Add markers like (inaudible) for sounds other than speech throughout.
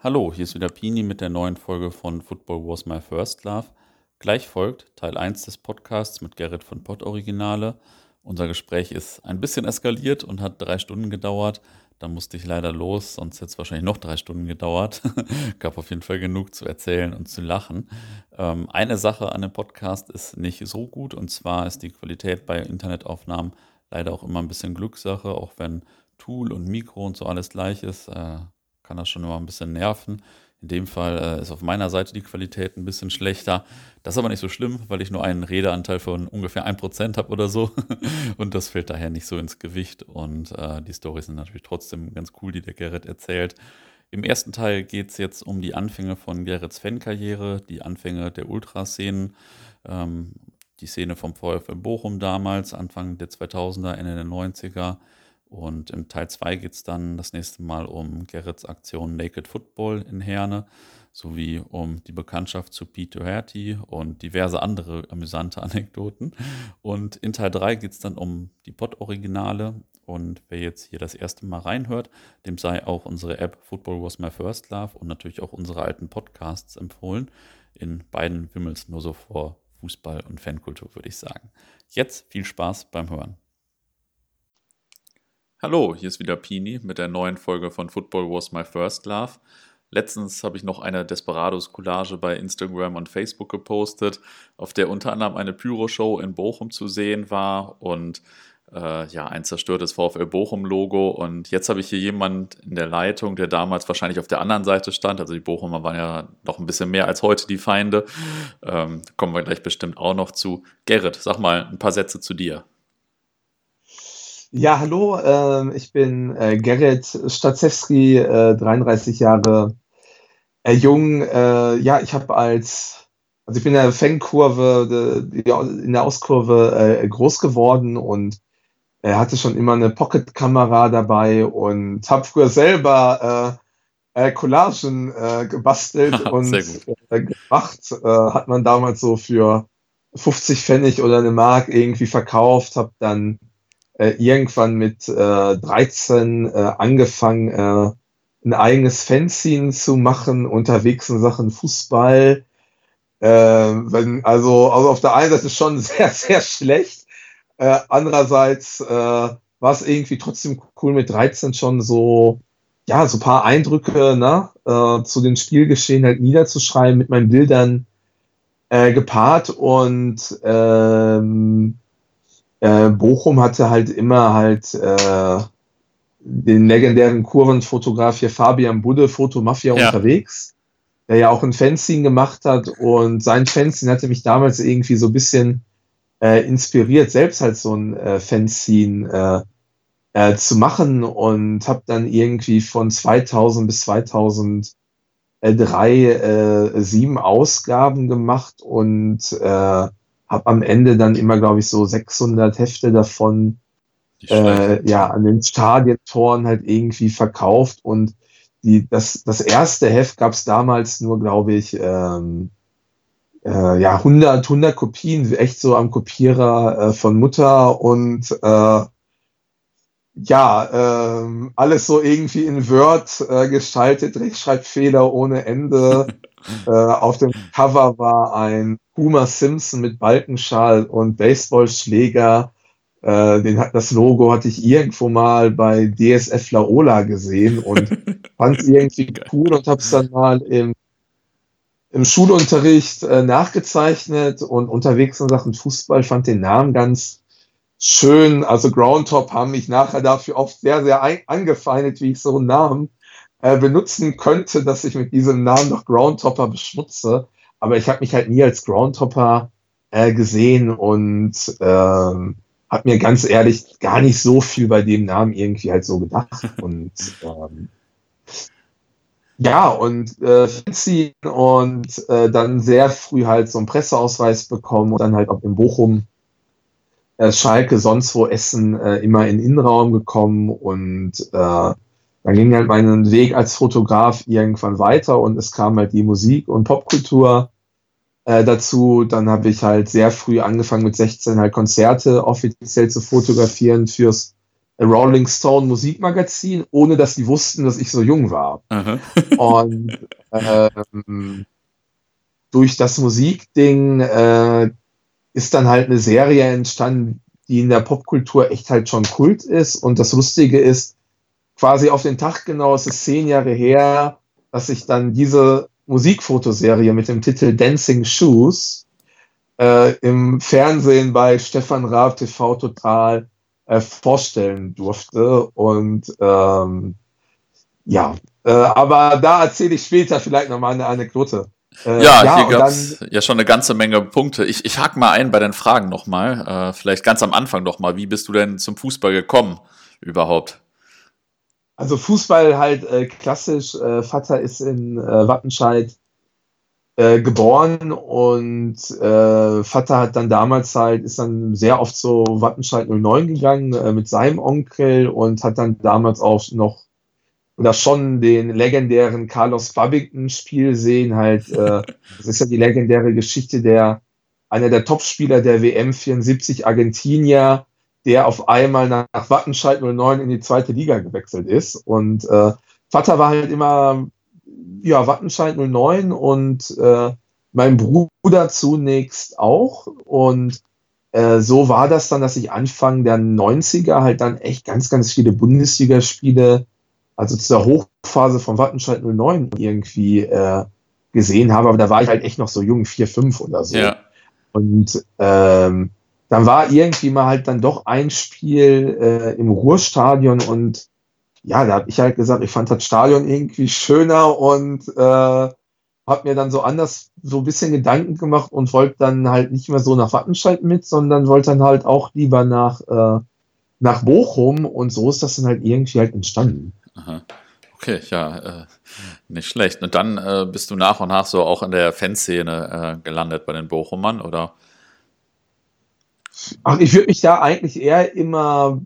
Hallo, hier ist wieder Pini mit der neuen Folge von Football Was My First Love. Gleich folgt Teil 1 des Podcasts mit Gerrit von Pott Originale. Unser Gespräch ist ein bisschen eskaliert und hat drei Stunden gedauert. Da musste ich leider los, sonst hätte es wahrscheinlich noch drei Stunden gedauert. (laughs) Gab auf jeden Fall genug zu erzählen und zu lachen. Ähm, eine Sache an dem Podcast ist nicht so gut und zwar ist die Qualität bei Internetaufnahmen leider auch immer ein bisschen Glückssache, auch wenn Tool und Mikro und so alles gleich ist. Äh, kann das schon immer ein bisschen nerven. In dem Fall äh, ist auf meiner Seite die Qualität ein bisschen schlechter. Das ist aber nicht so schlimm, weil ich nur einen Redeanteil von ungefähr 1% habe oder so. (laughs) und das fällt daher nicht so ins Gewicht. Und äh, die Storys sind natürlich trotzdem ganz cool, die der Gerrit erzählt. Im ersten Teil geht es jetzt um die Anfänge von Gerrits Fankarriere, die Anfänge der Ultraszenen, ähm, die Szene vom VfL Bochum damals, Anfang der 2000er, Ende der 90er und im Teil 2 geht es dann das nächste Mal um Gerrits Aktion Naked Football in Herne, sowie um die Bekanntschaft zu Pete Doherty und diverse andere amüsante (laughs) Anekdoten. Und in Teil 3 geht es dann um die Pod-Originale. Und wer jetzt hier das erste Mal reinhört, dem sei auch unsere App Football Was My First Love und natürlich auch unsere alten Podcasts empfohlen. In beiden wimmels nur so vor Fußball und Fankultur, würde ich sagen. Jetzt viel Spaß beim Hören. Hallo, hier ist wieder Pini mit der neuen Folge von Football Was My First Love. Letztens habe ich noch eine Desperados-Collage bei Instagram und Facebook gepostet, auf der unter anderem eine Pyro-Show in Bochum zu sehen war und äh, ja, ein zerstörtes VfL Bochum-Logo. Und jetzt habe ich hier jemand in der Leitung, der damals wahrscheinlich auf der anderen Seite stand. Also die Bochumer waren ja noch ein bisschen mehr als heute die Feinde. Ähm, kommen wir gleich bestimmt auch noch zu. Gerrit, sag mal ein paar Sätze zu dir. Ja, hallo, äh, ich bin äh, Gerrit Stazewski, äh, 33 Jahre äh, jung. Äh, ja, ich habe als, also ich bin in der Fangkurve, die, in der Auskurve äh, groß geworden und er hatte schon immer eine Pocket-Kamera dabei und habe früher selber äh, Collagen äh, gebastelt (laughs) und äh, gemacht. Äh, hat man damals so für 50 Pfennig oder eine Mark irgendwie verkauft, habe dann äh, irgendwann mit äh, 13 äh, angefangen, äh, ein eigenes Fanzine zu machen, unterwegs in Sachen Fußball. Äh, wenn, also, also auf der einen Seite schon (laughs) sehr, sehr schlecht. Äh, andererseits äh, war es irgendwie trotzdem cool mit 13 schon so, ja, so paar Eindrücke ne, äh, zu den Spielgeschehen halt niederzuschreiben, mit meinen Bildern äh, gepaart und ähm, äh, Bochum hatte halt immer halt äh, den legendären Kurvenfotograf hier Fabian Budde, Fotomafia ja. unterwegs, der ja auch ein Fanzine gemacht hat und sein Fanzine hatte mich damals irgendwie so ein bisschen äh, inspiriert, selbst halt so ein äh, Fanzine äh, äh, zu machen und habe dann irgendwie von 2000 bis 2003 äh, sieben Ausgaben gemacht und äh, habe am Ende dann immer, glaube ich, so 600 Hefte davon äh, ja an den Stadientoren halt irgendwie verkauft. Und die, das, das erste Heft gab es damals nur, glaube ich, ähm, äh, ja, 100, 100 Kopien, echt so am Kopierer äh, von Mutter und äh, ja, ähm, alles so irgendwie in Word äh, gestaltet, Rechtschreibfehler ohne Ende. (laughs) äh, auf dem Cover war ein Homer Simpson mit Balkenschal und Baseballschläger. Äh, den, das Logo hatte ich irgendwo mal bei DSF Laola gesehen und (laughs) fand es irgendwie cool und habe es dann mal im, im Schulunterricht äh, nachgezeichnet und unterwegs in Sachen Fußball fand den Namen ganz schön. Also Groundtop haben mich nachher dafür oft sehr, sehr angefeindet, wie ich so einen Namen äh, benutzen könnte, dass ich mit diesem Namen noch Groundtopper beschmutze. Aber ich habe mich halt nie als Groundtopper äh, gesehen und ähm, habe mir ganz ehrlich gar nicht so viel bei dem Namen irgendwie halt so gedacht. (laughs) Und ähm, ja, und äh, ziehen und äh, dann sehr früh halt so einen Presseausweis bekommen und dann halt auch in Bochum, äh, Schalke, sonst wo Essen äh, immer in Innenraum gekommen und äh, dann ging halt mein Weg als Fotograf irgendwann weiter und es kam halt die Musik und Popkultur äh, dazu. Dann habe ich halt sehr früh angefangen mit 16 halt Konzerte offiziell zu fotografieren fürs Rolling Stone Musikmagazin, ohne dass die wussten, dass ich so jung war. (laughs) und ähm, durch das Musikding äh, ist dann halt eine Serie entstanden, die in der Popkultur echt halt schon Kult ist. Und das Lustige ist, quasi auf den Tag genau, es ist zehn Jahre her, dass ich dann diese Musikfotoserie mit dem Titel Dancing Shoes äh, im Fernsehen bei Stefan Raab TV Total äh, vorstellen durfte. Und ähm, ja, äh, aber da erzähle ich später vielleicht nochmal eine Anekdote. Äh, ja, ja, hier gab es ja schon eine ganze Menge Punkte. Ich, ich hake mal ein bei den Fragen nochmal. Äh, vielleicht ganz am Anfang nochmal. Wie bist du denn zum Fußball gekommen überhaupt? Also Fußball halt äh, klassisch. Äh, Vater ist in äh, Wattenscheid äh, geboren und äh, Vater hat dann damals halt, ist dann sehr oft so Wattenscheid 09 gegangen äh, mit seinem Onkel und hat dann damals auch noch oder schon den legendären Carlos Babington-Spiel sehen. Halt, äh, das ist ja die legendäre Geschichte der einer der Topspieler der WM 74 Argentinier, der auf einmal nach Wattenscheid 09 in die zweite Liga gewechselt ist. Und äh, Vater war halt immer ja, Wattenscheid 09 und äh, mein Bruder zunächst auch. Und äh, so war das dann, dass ich Anfang der 90er halt dann echt ganz, ganz viele Bundesligaspiele, also zu der Hochphase von Wattenscheid 09 irgendwie äh, gesehen habe. Aber da war ich halt echt noch so jung, 4, 5 oder so. Ja. Und ähm, dann war irgendwie mal halt dann doch ein Spiel äh, im Ruhrstadion und ja, da habe ich halt gesagt, ich fand das Stadion irgendwie schöner und äh, habe mir dann so anders so ein bisschen Gedanken gemacht und wollte dann halt nicht mehr so nach Wattenscheid mit, sondern wollte dann halt auch lieber nach, äh, nach Bochum und so ist das dann halt irgendwie halt entstanden. Aha. Okay, ja, äh, nicht schlecht. Und dann äh, bist du nach und nach so auch in der Fanszene äh, gelandet bei den Bochumern, oder? Ach, ich würde mich da eigentlich eher immer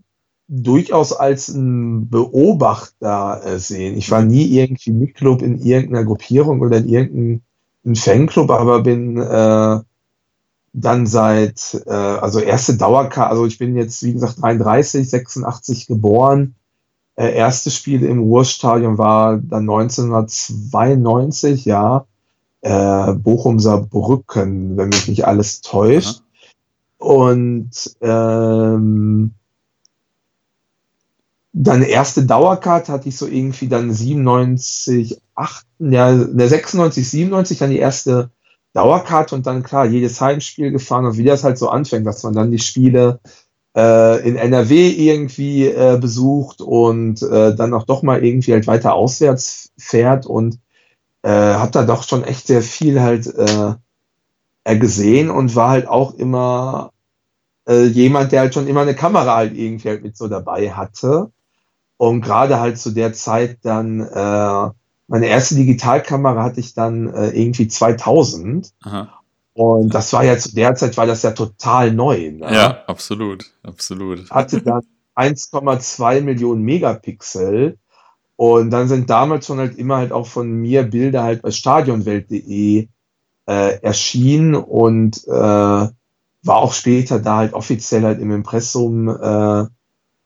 durchaus als ein Beobachter äh, sehen. Ich war nie irgendwie Mitglied in irgendeiner Gruppierung oder in irgendeinem Fanclub, aber bin äh, dann seit, äh, also erste Dauerkarte, also ich bin jetzt, wie gesagt, 33, 86 geboren. Äh, erste Spiel im Ruhrstadion war dann 1992, ja. Äh, Bochum Saarbrücken, wenn mich nicht alles täuscht. Und ähm, dann erste Dauerkarte hatte ich so irgendwie dann 97, 8, ja, der 96, 97 dann die erste Dauerkarte und dann klar jedes Heimspiel gefahren und wie das halt so anfängt, dass man dann die Spiele äh, in NRW irgendwie äh, besucht und äh, dann auch doch mal irgendwie halt weiter auswärts fährt und äh, hat da doch schon echt sehr viel halt äh, gesehen und war halt auch immer äh, jemand, der halt schon immer eine Kamera halt irgendwie halt mit so dabei hatte. Und gerade halt zu der Zeit dann, äh, meine erste Digitalkamera hatte ich dann äh, irgendwie 2000. Aha. Und das war ja zu der Zeit, war das ja total neu. Ne? Ja, absolut, absolut. Hatte dann 1,2 Millionen Megapixel. Und dann sind damals schon halt immer halt auch von mir Bilder halt bei stadionwelt.de äh, erschienen und äh, war auch später da halt offiziell halt im Impressum äh,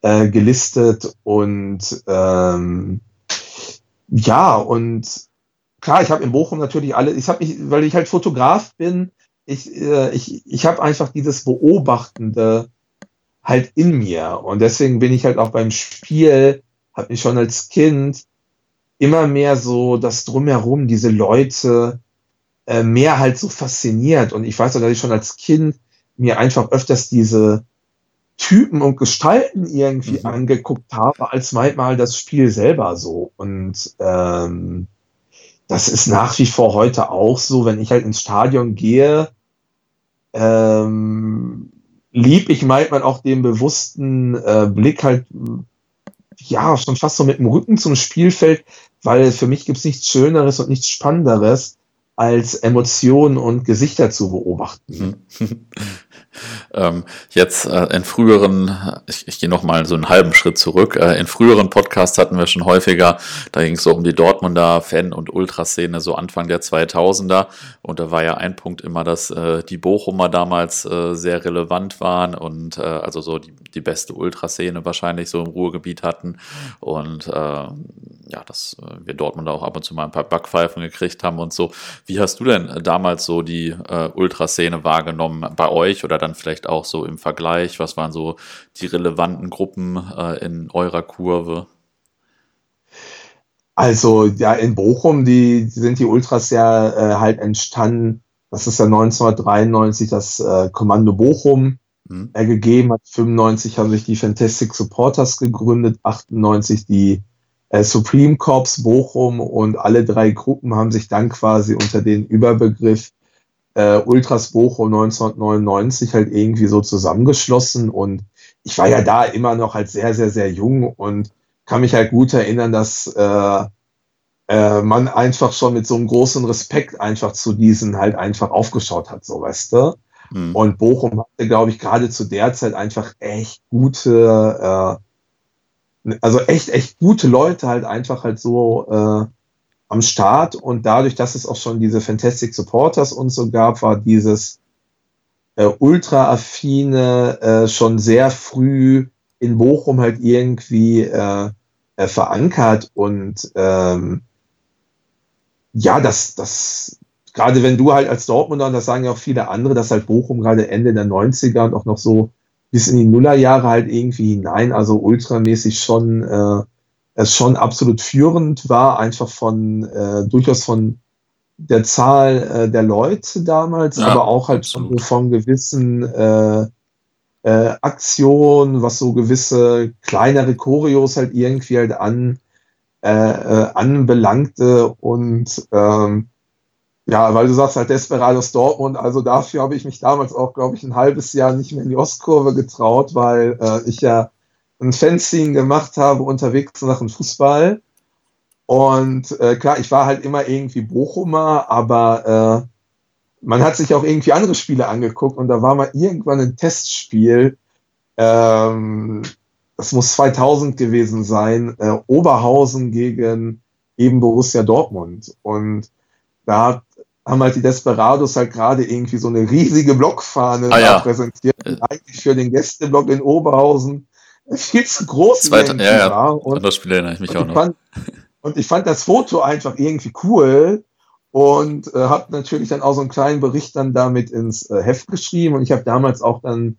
äh, gelistet und ähm, ja, und klar, ich habe in Bochum natürlich alle, ich habe mich, weil ich halt Fotograf bin, ich, äh, ich, ich habe einfach dieses Beobachtende halt in mir. Und deswegen bin ich halt auch beim Spiel, habe mich schon als Kind immer mehr so das drumherum, diese Leute äh, mehr halt so fasziniert. Und ich weiß auch, dass ich schon als Kind mir einfach öfters diese Typen und Gestalten irgendwie mhm. angeguckt habe, als manchmal das Spiel selber so. Und ähm, das ist nach wie vor heute auch so, wenn ich halt ins Stadion gehe, ähm, lieb ich manchmal auch den bewussten äh, Blick halt, ja, schon fast so mit dem Rücken zum Spielfeld, weil für mich gibt's nichts Schöneres und nichts Spannenderes, als Emotionen und Gesichter zu beobachten. (laughs) Ähm, jetzt äh, in früheren, ich, ich gehe nochmal so einen halben Schritt zurück, äh, in früheren Podcasts hatten wir schon häufiger, da ging es so um die Dortmunder Fan- und Ultraszene, so Anfang der 2000er. Und da war ja ein Punkt immer, dass äh, die Bochumer damals äh, sehr relevant waren und äh, also so die, die beste Ultraszene wahrscheinlich so im Ruhrgebiet hatten. Und äh, ja, dass äh, wir Dortmunder auch ab und zu mal ein paar Backpfeifen gekriegt haben und so. Wie hast du denn damals so die äh, Ultraszene wahrgenommen bei euch oder dann vielleicht auch so im Vergleich? Was waren so die relevanten Gruppen äh, in eurer Kurve? Also ja, in Bochum, die, sind die Ultras ja äh, halt entstanden. Das ist ja 1993 das äh, Kommando Bochum mhm. äh, gegeben hat. 95 haben sich die Fantastic Supporters gegründet, 98 die äh, Supreme Corps Bochum und alle drei Gruppen haben sich dann quasi unter den Überbegriff äh, Ultras Bochum 1999 halt irgendwie so zusammengeschlossen und ich war ja da immer noch halt sehr, sehr, sehr jung und kann mich halt gut erinnern, dass äh, äh, man einfach schon mit so einem großen Respekt einfach zu diesen halt einfach aufgeschaut hat, so weißt du. Mhm. Und Bochum hatte, glaube ich, gerade zu der Zeit einfach echt gute, äh, also echt, echt gute Leute halt einfach halt so äh, am Start. Und dadurch, dass es auch schon diese Fantastic Supporters und so gab, war dieses äh, ultra-affine äh, schon sehr früh in Bochum halt irgendwie äh, äh, verankert und ähm, ja, das, das, gerade wenn du halt als Dortmunder, und das sagen ja auch viele andere, dass halt Bochum gerade Ende der 90er und auch noch so bis in die Nullerjahre halt irgendwie hinein, also ultramäßig schon, äh, es schon absolut führend war, einfach von, äh, durchaus von der Zahl äh, der Leute damals, ja, aber auch halt absolut. von gewissen äh, äh, Aktionen, was so gewisse kleinere Choreos halt irgendwie halt an, äh, äh, anbelangte und ähm, ja, weil du sagst halt Desperados Dortmund, also dafür habe ich mich damals auch, glaube ich, ein halbes Jahr nicht mehr in die Ostkurve getraut, weil äh, ich ja ein Fanzine gemacht habe unterwegs nach dem Fußball. Und äh, klar, ich war halt immer irgendwie Bochumer, aber äh, man hat sich auch irgendwie andere Spiele angeguckt und da war mal irgendwann ein Testspiel, ähm, das muss 2000 gewesen sein, äh, Oberhausen gegen eben Borussia Dortmund. Und da haben halt die Desperados halt gerade irgendwie so eine riesige Blockfahne ah, ja. präsentiert, die eigentlich für den Gästeblock in Oberhausen viel zu groß Zweite, ja, ja. war. Und, das Spiel erinnere ich mich auch noch. Fand, und ich fand das Foto einfach irgendwie cool und äh, habe natürlich dann auch so einen kleinen Bericht dann damit ins äh, Heft geschrieben und ich habe damals auch dann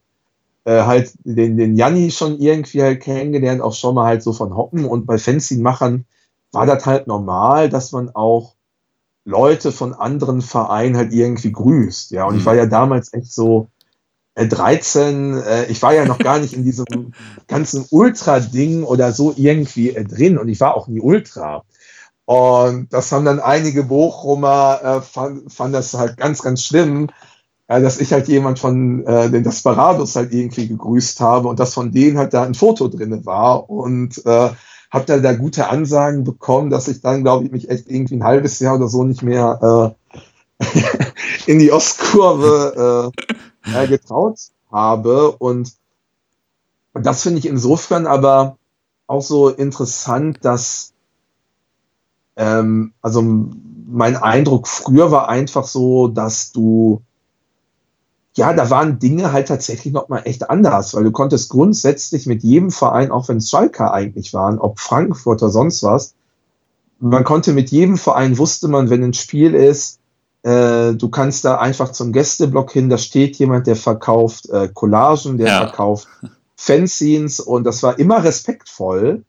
äh, halt den, den Janni schon irgendwie halt kennengelernt, auch schon mal halt so von Hoppen. Und bei Fanzine-Machern war das halt normal, dass man auch Leute von anderen Vereinen halt irgendwie grüßt. Ja, und mhm. ich war ja damals echt so äh, 13, äh, ich war ja noch gar nicht in diesem (laughs) ganzen Ultra-Ding oder so irgendwie äh, drin und ich war auch nie Ultra. Und das haben dann einige Bochumer, äh, fand, fand das halt ganz, ganz schlimm, äh, dass ich halt jemand von äh, den Desperados halt irgendwie gegrüßt habe und dass von denen halt da ein Foto drin war und äh, habe dann da gute Ansagen bekommen, dass ich dann, glaube ich, mich echt irgendwie ein halbes Jahr oder so nicht mehr äh, (laughs) in die Ostkurve äh, getraut habe. Und das finde ich insofern aber auch so interessant, dass ähm, also mein Eindruck früher war einfach so, dass du ja, da waren Dinge halt tatsächlich noch mal echt anders, weil du konntest grundsätzlich mit jedem Verein, auch wenn es Schalke eigentlich waren, ob Frankfurt oder sonst was, man konnte mit jedem Verein, wusste man, wenn ein Spiel ist, äh, du kannst da einfach zum Gästeblock hin, da steht jemand, der verkauft äh, Collagen, der ja. verkauft Fanzines und das war immer respektvoll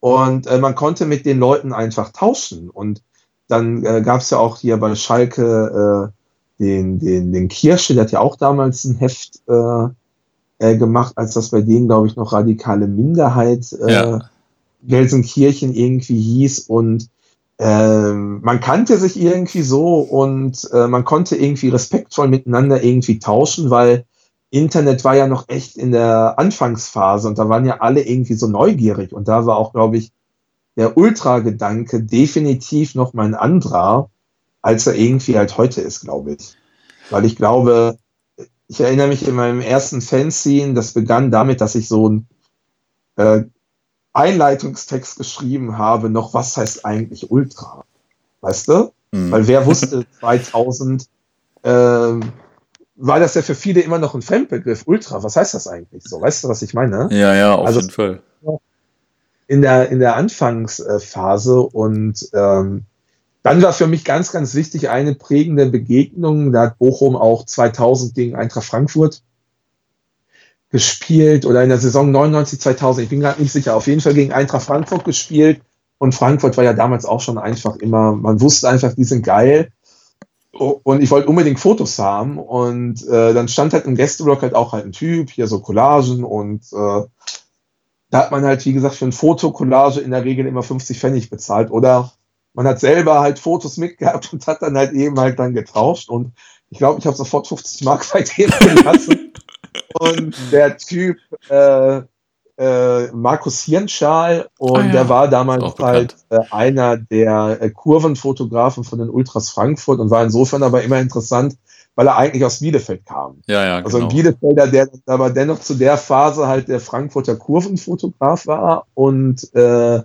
und äh, man konnte mit den Leuten einfach tauschen und dann äh, gab es ja auch hier bei Schalke äh, den, den, den Kirsche, der hat ja auch damals ein Heft äh, äh, gemacht, als das bei denen, glaube ich, noch radikale Minderheit äh, ja. Gelsenkirchen irgendwie hieß. Und äh, man kannte sich irgendwie so und äh, man konnte irgendwie respektvoll miteinander irgendwie tauschen, weil Internet war ja noch echt in der Anfangsphase und da waren ja alle irgendwie so neugierig. Und da war auch, glaube ich, der Ultra-Gedanke definitiv noch mal ein anderer als er irgendwie halt heute ist, glaube ich. Weil ich glaube, ich erinnere mich in meinem ersten Fanzine, das begann damit, dass ich so einen äh, Einleitungstext geschrieben habe, noch was heißt eigentlich Ultra? Weißt du? Mhm. Weil wer wusste (laughs) 2000, äh, war das ja für viele immer noch ein Fremdbegriff. Ultra, was heißt das eigentlich so? Weißt du, was ich meine? Ja, ja, auf also, jeden Fall. In der, in der Anfangsphase und ähm, dann war für mich ganz, ganz wichtig eine prägende Begegnung. Da hat Bochum auch 2000 gegen Eintracht Frankfurt gespielt oder in der Saison 99, 2000. Ich bin gerade nicht sicher. Auf jeden Fall gegen Eintracht Frankfurt gespielt. Und Frankfurt war ja damals auch schon einfach immer, man wusste einfach, die sind geil. Und ich wollte unbedingt Fotos haben. Und äh, dann stand halt im Gästeblock halt auch halt ein Typ, hier so Collagen. Und äh, da hat man halt, wie gesagt, für ein Foto Collage in der Regel immer 50 Pfennig bezahlt. Oder man hat selber halt Fotos mitgehabt und hat dann halt eben halt dann getauscht und ich glaube, ich habe sofort 50 Mark seitdem gelassen. (laughs) und der Typ, äh, äh, Markus Hirnschal, und ah, ja. der war damals halt äh, einer der äh, Kurvenfotografen von den Ultras Frankfurt und war insofern aber immer interessant, weil er eigentlich aus Bielefeld kam. Ja, ja, also ein genau. Bielefelder, der aber dennoch zu der Phase halt der Frankfurter Kurvenfotograf war und äh,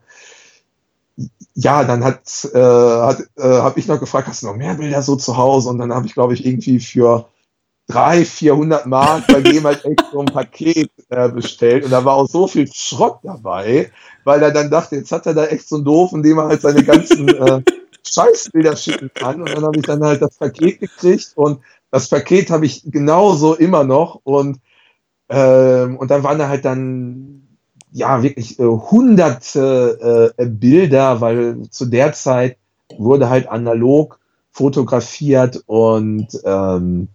ja, dann hat, äh, hat äh, habe ich noch gefragt, hast du noch mehr Bilder so zu Hause? Und dann habe ich, glaube ich, irgendwie für drei, 400 Mark bei (laughs) dem halt echt so ein Paket äh, bestellt. Und da war auch so viel Schrott dabei, weil er dann dachte, jetzt hat er da echt so einen Doof, in dem er halt seine ganzen äh, (laughs) Scheißbilder schicken kann. Und dann habe ich dann halt das Paket gekriegt und das Paket habe ich genauso immer noch. Und, ähm, und dann waren da halt dann ja wirklich äh, hunderte äh, Bilder, weil zu der Zeit wurde halt analog fotografiert und ähm,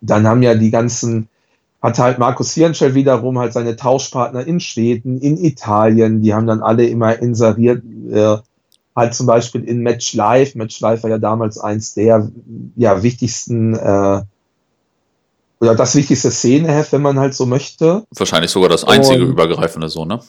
dann haben ja die ganzen, hat halt Markus Hirnschell wiederum halt seine Tauschpartner in Schweden, in Italien, die haben dann alle immer inseriert, äh, halt zum Beispiel in Match Live. Match Live war ja damals eins der ja, wichtigsten äh, oder das wichtigste Szeneheft, wenn man halt so möchte. Wahrscheinlich sogar das einzige und, übergreifende so, ne?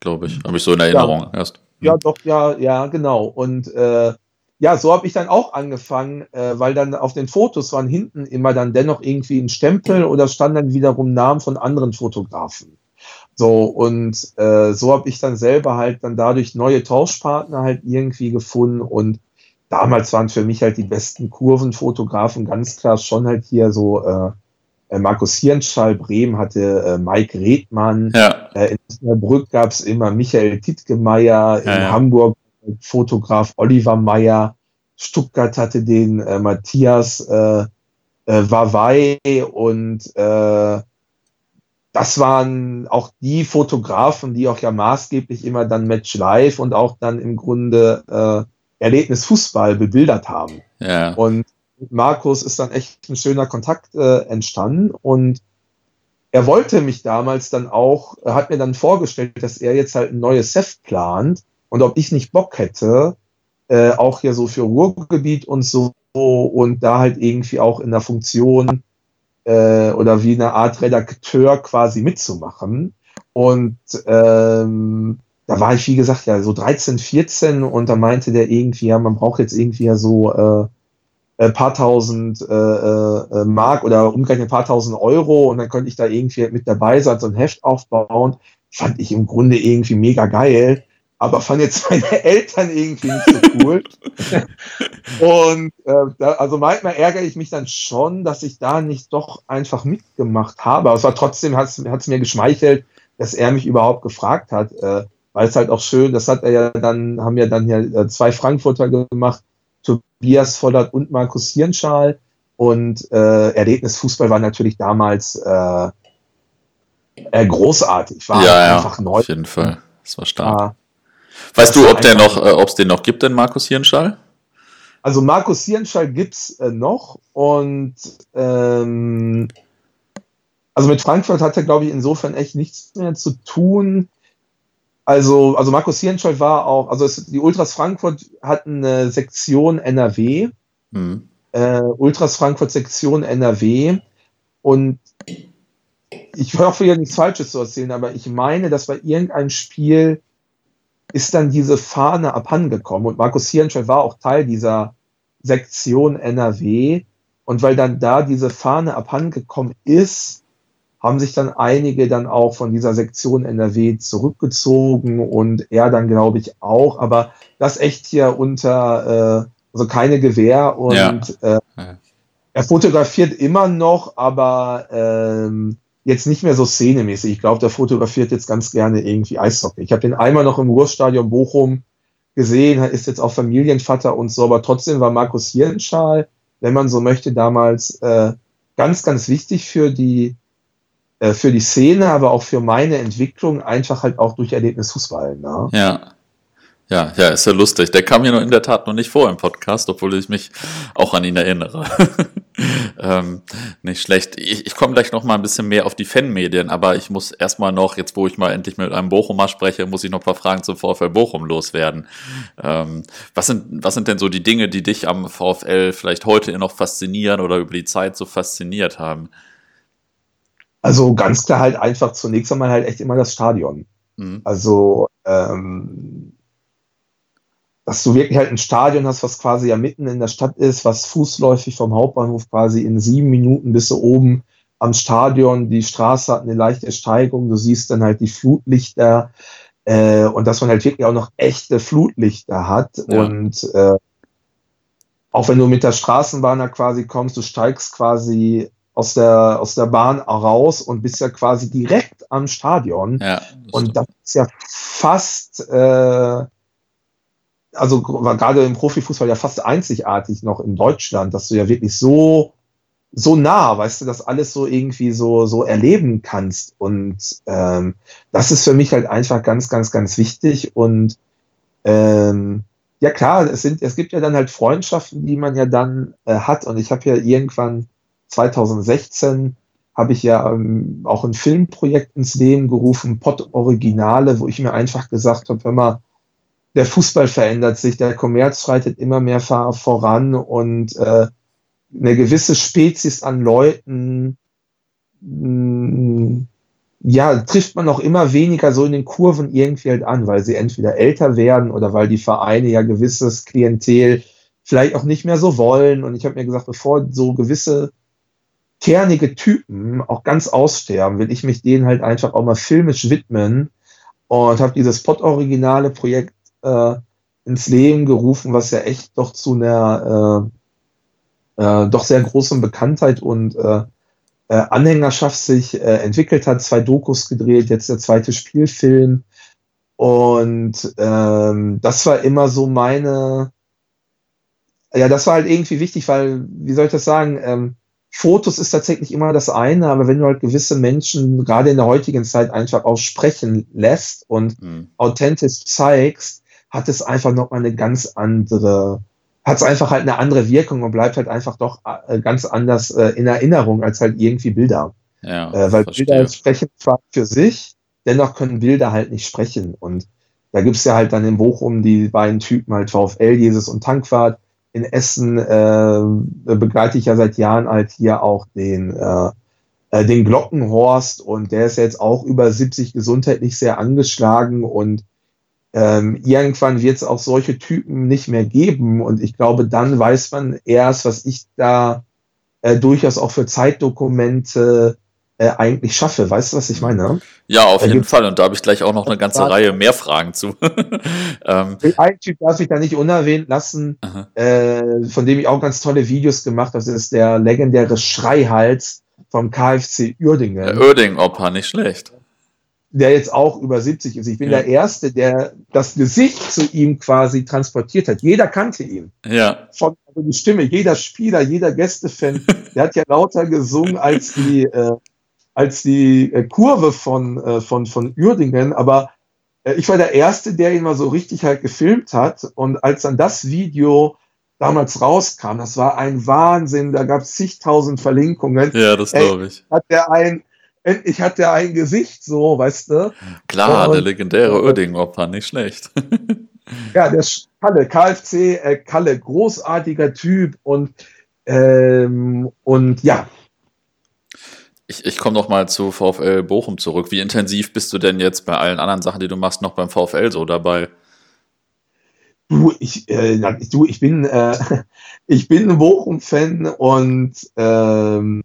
Glaube ich. Habe ich so in Erinnerung ja, erst. Ja, hm. doch, ja, ja, genau. Und äh, ja, so habe ich dann auch angefangen, äh, weil dann auf den Fotos waren hinten immer dann dennoch irgendwie ein Stempel oder stand dann wiederum Namen von anderen Fotografen. So, und äh, so habe ich dann selber halt dann dadurch neue Tauschpartner halt irgendwie gefunden und damals waren für mich halt die besten Kurvenfotografen ganz klar schon halt hier so äh, äh, Markus Hirnschall, Bremen hatte äh, Mike Redmann, ja. äh, in Osnabrück gab es immer Michael Tittgemeier, in ja, Hamburg Fotograf Oliver Meyer, Stuttgart hatte den äh, Matthias äh, äh, Wawei und äh, das waren auch die Fotografen, die auch ja maßgeblich immer dann Match Live und auch dann im Grunde äh, Erlebnis Fußball bebildert haben. Ja. Und mit Markus ist dann echt ein schöner Kontakt äh, entstanden und er wollte mich damals dann auch, er hat mir dann vorgestellt, dass er jetzt halt ein neues Heft plant und ob ich nicht Bock hätte, äh, auch hier so für Ruhrgebiet und so und da halt irgendwie auch in der Funktion äh, oder wie eine Art Redakteur quasi mitzumachen. Und ähm, da war ich, wie gesagt, ja so 13, 14 und da meinte der irgendwie, ja, man braucht jetzt irgendwie ja so äh, ein äh, paar tausend äh, äh, Mark oder umgerechnet ein paar tausend Euro und dann könnte ich da irgendwie mit dabei sein, so ein Heft aufbauen. Fand ich im Grunde irgendwie mega geil, aber fand jetzt meine (laughs) Eltern irgendwie nicht so cool. (laughs) und äh, da, also manchmal ärgere ich mich dann schon, dass ich da nicht doch einfach mitgemacht habe. Aber es war trotzdem, hat es mir geschmeichelt, dass er mich überhaupt gefragt hat, äh, weil es halt auch schön, das hat er ja dann, haben ja dann ja äh, zwei Frankfurter gemacht, Tobias Vollert und Markus Hirnschal. Und äh, Erlebnisfußball war natürlich damals äh, äh, großartig. War ja, einfach ja, neu. Auf jeden Fall. Das war stark. Ja, weißt du, ob der noch, äh, ob es den noch gibt, den Markus Hirnschall? Also Markus Hirnschall gibt's äh, noch und ähm, also mit Frankfurt hat er, glaube ich, insofern echt nichts mehr zu tun. Also, also Markus Hirnschall war auch, also es, die Ultras Frankfurt hatten eine Sektion NRW, mhm. äh, Ultras Frankfurt Sektion NRW und ich hoffe ja nichts Falsches zu erzählen, aber ich meine, dass bei irgendeinem Spiel ist dann diese Fahne abhandengekommen. Und Markus Hirnschall war auch Teil dieser Sektion NRW Und weil dann da diese Fahne abhandengekommen ist, haben sich dann einige dann auch von dieser Sektion NRW zurückgezogen und er dann, glaube ich, auch. Aber das echt hier unter, äh, also keine Gewehr und ja. äh, er fotografiert immer noch, aber ähm, jetzt nicht mehr so szenemäßig. Ich glaube, der fotografiert jetzt ganz gerne irgendwie Eishockey. Ich habe den einmal noch im Ruhrstadion Bochum gesehen, ist jetzt auch Familienvater und so, aber trotzdem war Markus Hirnschal, wenn man so möchte, damals äh, ganz, ganz wichtig für die äh, für die Szene, aber auch für meine Entwicklung einfach halt auch durch Erlebnis Fußball. Ne? Ja. Ja, ja, ist ja lustig. Der kam mir in der Tat noch nicht vor im Podcast, obwohl ich mich auch an ihn erinnere. (laughs) ähm, nicht schlecht. Ich, ich komme gleich noch mal ein bisschen mehr auf die Fanmedien, aber ich muss erstmal noch, jetzt wo ich mal endlich mit einem Bochumer spreche, muss ich noch ein paar Fragen zum VfL Bochum loswerden. Ähm, was, sind, was sind denn so die Dinge, die dich am VfL vielleicht heute noch faszinieren oder über die Zeit so fasziniert haben? Also ganz klar halt einfach zunächst einmal halt echt immer das Stadion. Mhm. Also ähm, dass du wirklich halt ein Stadion hast, was quasi ja mitten in der Stadt ist, was fußläufig vom Hauptbahnhof quasi in sieben Minuten bis so oben am Stadion. Die Straße hat eine leichte Steigung, du siehst dann halt die Flutlichter äh, und dass man halt wirklich auch noch echte Flutlichter hat ja. und äh, auch wenn du mit der Straßenbahn da quasi kommst, du steigst quasi aus der, aus der Bahn raus und bist ja quasi direkt am Stadion. Ja, das und das ist ja fast, äh, also war gerade im Profifußball ja fast einzigartig noch in Deutschland, dass du ja wirklich so so nah, weißt du, das alles so irgendwie so so erleben kannst. Und ähm, das ist für mich halt einfach ganz ganz ganz wichtig. Und ähm, ja klar, es sind es gibt ja dann halt Freundschaften, die man ja dann äh, hat. Und ich habe ja irgendwann 2016 habe ich ja ähm, auch ein Filmprojekt ins Leben gerufen, Pod Originale, wo ich mir einfach gesagt habe, hör mal, der Fußball verändert sich, der Kommerz schreitet immer mehr voran und äh, eine gewisse Spezies an Leuten, mh, mm, ja, trifft man auch immer weniger so in den Kurven irgendwie halt an, weil sie entweder älter werden oder weil die Vereine ja gewisses Klientel vielleicht auch nicht mehr so wollen. Und ich habe mir gesagt, bevor so gewisse kernige Typen auch ganz aussterben, will ich mich denen halt einfach auch mal filmisch widmen und habe dieses Pod-originale Projekt äh, ins Leben gerufen, was ja echt doch zu einer äh, äh, doch sehr großen Bekanntheit und äh, äh, Anhängerschaft sich äh, entwickelt hat. Zwei Dokus gedreht, jetzt der zweite Spielfilm. Und ähm, das war immer so meine, ja, das war halt irgendwie wichtig, weil, wie soll ich das sagen, ähm, Fotos ist tatsächlich immer das eine, aber wenn du halt gewisse Menschen gerade in der heutigen Zeit einfach auch sprechen lässt und mhm. authentisch zeigst, hat es einfach noch mal eine ganz andere, hat es einfach halt eine andere Wirkung und bleibt halt einfach doch äh, ganz anders äh, in Erinnerung als halt irgendwie Bilder. Ja, äh, weil verstehe. Bilder sprechen zwar für sich, dennoch können Bilder halt nicht sprechen. Und da gibt's ja halt dann in Bochum die beiden Typen halt VfL, Jesus und Tankwart. In Essen äh, begleite ich ja seit Jahren halt hier auch den, äh, äh den Glockenhorst und der ist jetzt auch über 70 gesundheitlich sehr angeschlagen und ähm, irgendwann wird es auch solche Typen nicht mehr geben. Und ich glaube, dann weiß man erst, was ich da äh, durchaus auch für Zeitdokumente äh, eigentlich schaffe. Weißt du, was ich meine? Ja, auf da jeden Fall. Und da habe ich gleich auch noch eine ganze Frage. Reihe mehr Fragen zu. (laughs) ähm. Ein Typ darf ich da nicht unerwähnt lassen, äh, von dem ich auch ganz tolle Videos gemacht habe. Das ist der legendäre Schreihals vom KfC Uerdingen. Der Uerdingen-Opa, nicht schlecht der jetzt auch über 70 ist. Ich bin ja. der Erste, der das Gesicht zu ihm quasi transportiert hat. Jeder kannte ihn. Ja. Von also die Stimme, jeder Spieler, jeder Gästefan, (laughs) der hat ja lauter gesungen als die, äh, als die äh, Kurve von, äh, von, von Uerdingen. Aber äh, ich war der Erste, der ihn mal so richtig halt gefilmt hat. Und als dann das Video damals rauskam, das war ein Wahnsinn, da gab es zigtausend Verlinkungen. Ja, das glaube ich. Hat der ein endlich hat der ein Gesicht, so, weißt du? Klar, und, der legendäre Oerding-Opfer, nicht schlecht. (laughs) ja, der Kalle, KFC, äh, Kalle, großartiger Typ und, ähm, und ja. Ich, ich komme noch mal zu VfL Bochum zurück. Wie intensiv bist du denn jetzt bei allen anderen Sachen, die du machst, noch beim VfL so dabei? Du, ich, äh, du, ich bin, äh, (laughs) ich bin ein Bochum-Fan und ähm,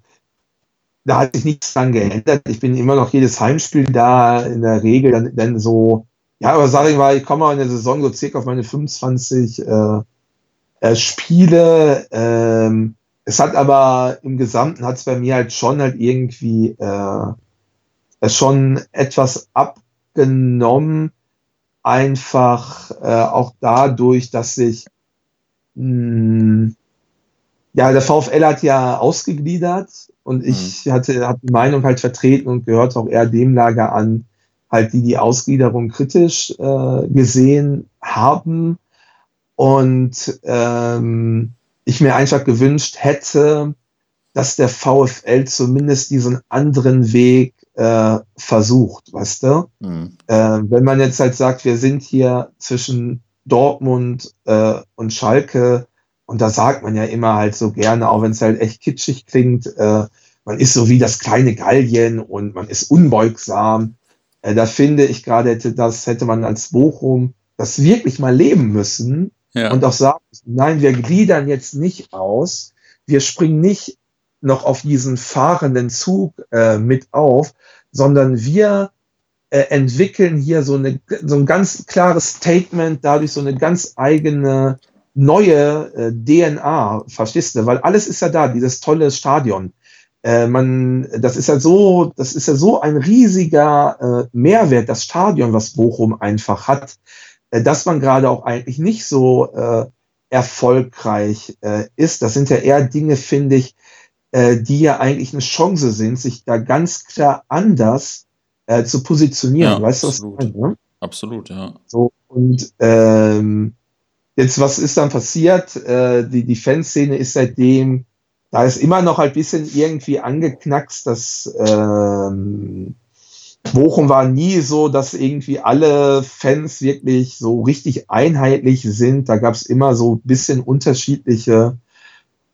da hat sich nichts dran geändert. Ich bin immer noch jedes Heimspiel da, in der Regel dann, dann so, ja, aber sag ich mal, ich komme in der Saison so circa auf meine 25 äh, äh, Spiele. Ähm, es hat aber im Gesamten hat es bei mir halt schon halt irgendwie äh, schon etwas abgenommen, einfach äh, auch dadurch, dass sich mh, hm, ja der VfL hat ja ausgegliedert und ich mhm. hatte hab die Meinung halt vertreten und gehört auch eher dem Lager an, halt die die Ausgliederung kritisch äh, gesehen haben und ähm, ich mir einfach gewünscht hätte, dass der VfL zumindest diesen anderen Weg äh, versucht, weißt du? Mhm. Äh, wenn man jetzt halt sagt, wir sind hier zwischen Dortmund äh, und Schalke, und da sagt man ja immer halt so gerne, auch wenn es halt echt kitschig klingt, äh, man ist so wie das kleine Gallien und man ist unbeugsam. Äh, da finde ich gerade, hätte, das hätte man als Bochum das wirklich mal leben müssen ja. und auch sagen, nein, wir gliedern jetzt nicht aus, wir springen nicht noch auf diesen fahrenden Zug äh, mit auf, sondern wir äh, entwickeln hier so, eine, so ein ganz klares Statement, dadurch so eine ganz eigene neue äh, DNA, verstehst du? Weil alles ist ja da, dieses tolle Stadion. Äh, man, das ist ja so, das ist ja so ein riesiger äh, Mehrwert, das Stadion, was Bochum einfach hat, dass man gerade auch eigentlich nicht so äh, erfolgreich äh, ist. Das sind ja eher Dinge, finde ich, äh, die ja eigentlich eine Chance sind, sich da ganz klar anders äh, zu positionieren. Ja, weißt du, was ich meine? Ne? Absolut, ja. So, und ähm, jetzt, was ist dann passiert? Äh, die, die Fanszene ist seitdem, da ist immer noch ein bisschen irgendwie angeknackst, dass ähm, Bochum war nie so, dass irgendwie alle Fans wirklich so richtig einheitlich sind. Da gab es immer so ein bisschen unterschiedliche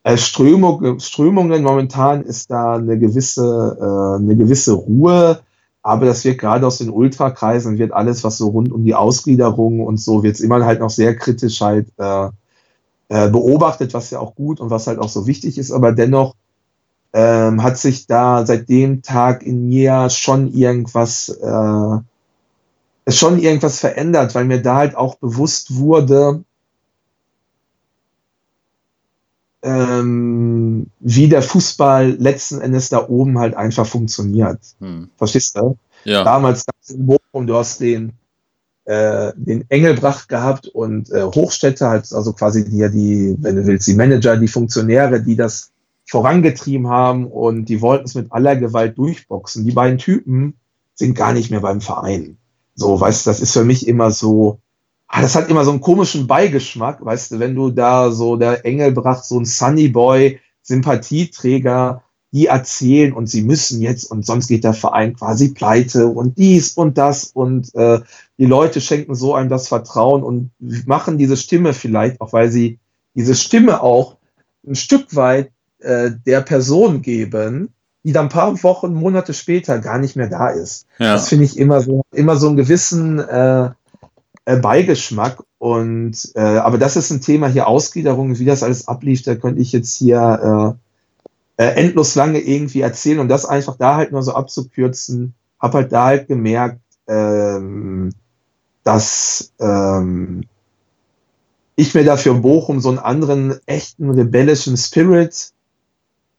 äh, Strömung, Strömungen. Momentan ist da eine gewisse, äh, eine gewisse Ruhe. Aber das wird gerade aus den Ultrakreisen, wird alles, was so rund um die Ausgliederung und so, wird immer halt noch sehr kritisch halt äh, äh, beobachtet, was ja auch gut und was halt auch so wichtig ist. Aber dennoch ähm, hat sich da seit dem Tag in mir schon irgendwas, äh, schon irgendwas verändert, weil mir da halt auch bewusst wurde, ähm, wie der Fußball letzten Endes da oben halt einfach funktioniert. Hm. Verstehst du? Ja. Damals in Bochum, du hast den, äh, den Engelbracht gehabt und äh, Hochstädte, halt, also quasi hier die, wenn du willst, die Manager, die Funktionäre, die das vorangetrieben haben und die wollten es mit aller Gewalt durchboxen. Die beiden Typen sind gar nicht mehr beim Verein. So, weißt du, das ist für mich immer so, ah, das hat immer so einen komischen Beigeschmack, weißt du, wenn du da so der Engelbracht, so ein Sunny Boy, Sympathieträger, die erzählen und sie müssen jetzt und sonst geht der Verein quasi pleite und dies und das und äh, die Leute schenken so einem das Vertrauen und machen diese Stimme vielleicht, auch weil sie diese Stimme auch ein Stück weit äh, der Person geben, die dann ein paar Wochen, Monate später gar nicht mehr da ist. Ja. Das finde ich immer so, immer so einen gewissen äh, äh, Beigeschmack. Und äh, aber das ist ein Thema hier Ausgliederung, wie das alles ablief, da könnte ich jetzt hier äh, äh, endlos lange irgendwie erzählen und das einfach da halt nur so abzukürzen, habe halt da halt gemerkt, ähm, dass ähm, ich mir dafür Bochum so einen anderen echten rebellischen Spirit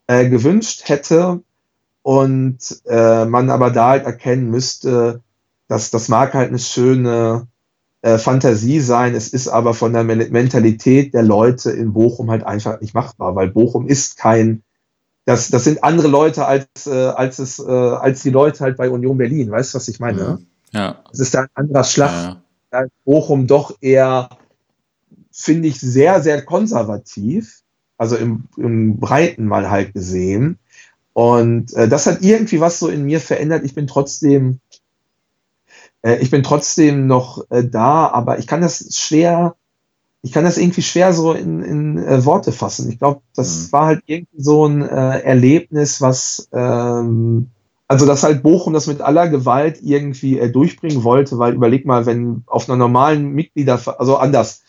äh, gewünscht hätte und äh, man aber da halt erkennen müsste, dass das mag halt eine schöne äh, Fantasie sein, es ist aber von der Mentalität der Leute in Bochum halt einfach nicht machbar, weil Bochum ist kein, das, das sind andere Leute als, äh, als, es, äh, als die Leute halt bei Union Berlin, weißt du, was ich meine? Ja. Es ist da ein anderer Schlag. Ja. Da Bochum doch eher, finde ich, sehr, sehr konservativ also im, im Breiten mal halt gesehen. Und äh, das hat irgendwie was so in mir verändert. Ich bin trotzdem, äh, ich bin trotzdem noch äh, da, aber ich kann das schwer, ich kann das irgendwie schwer so in, in äh, Worte fassen. Ich glaube, das mhm. war halt irgendwie so ein äh, Erlebnis, was, ähm, also dass halt Bochum das mit aller Gewalt irgendwie äh, durchbringen wollte, weil überleg mal, wenn auf einer normalen Mitglieder, also anders,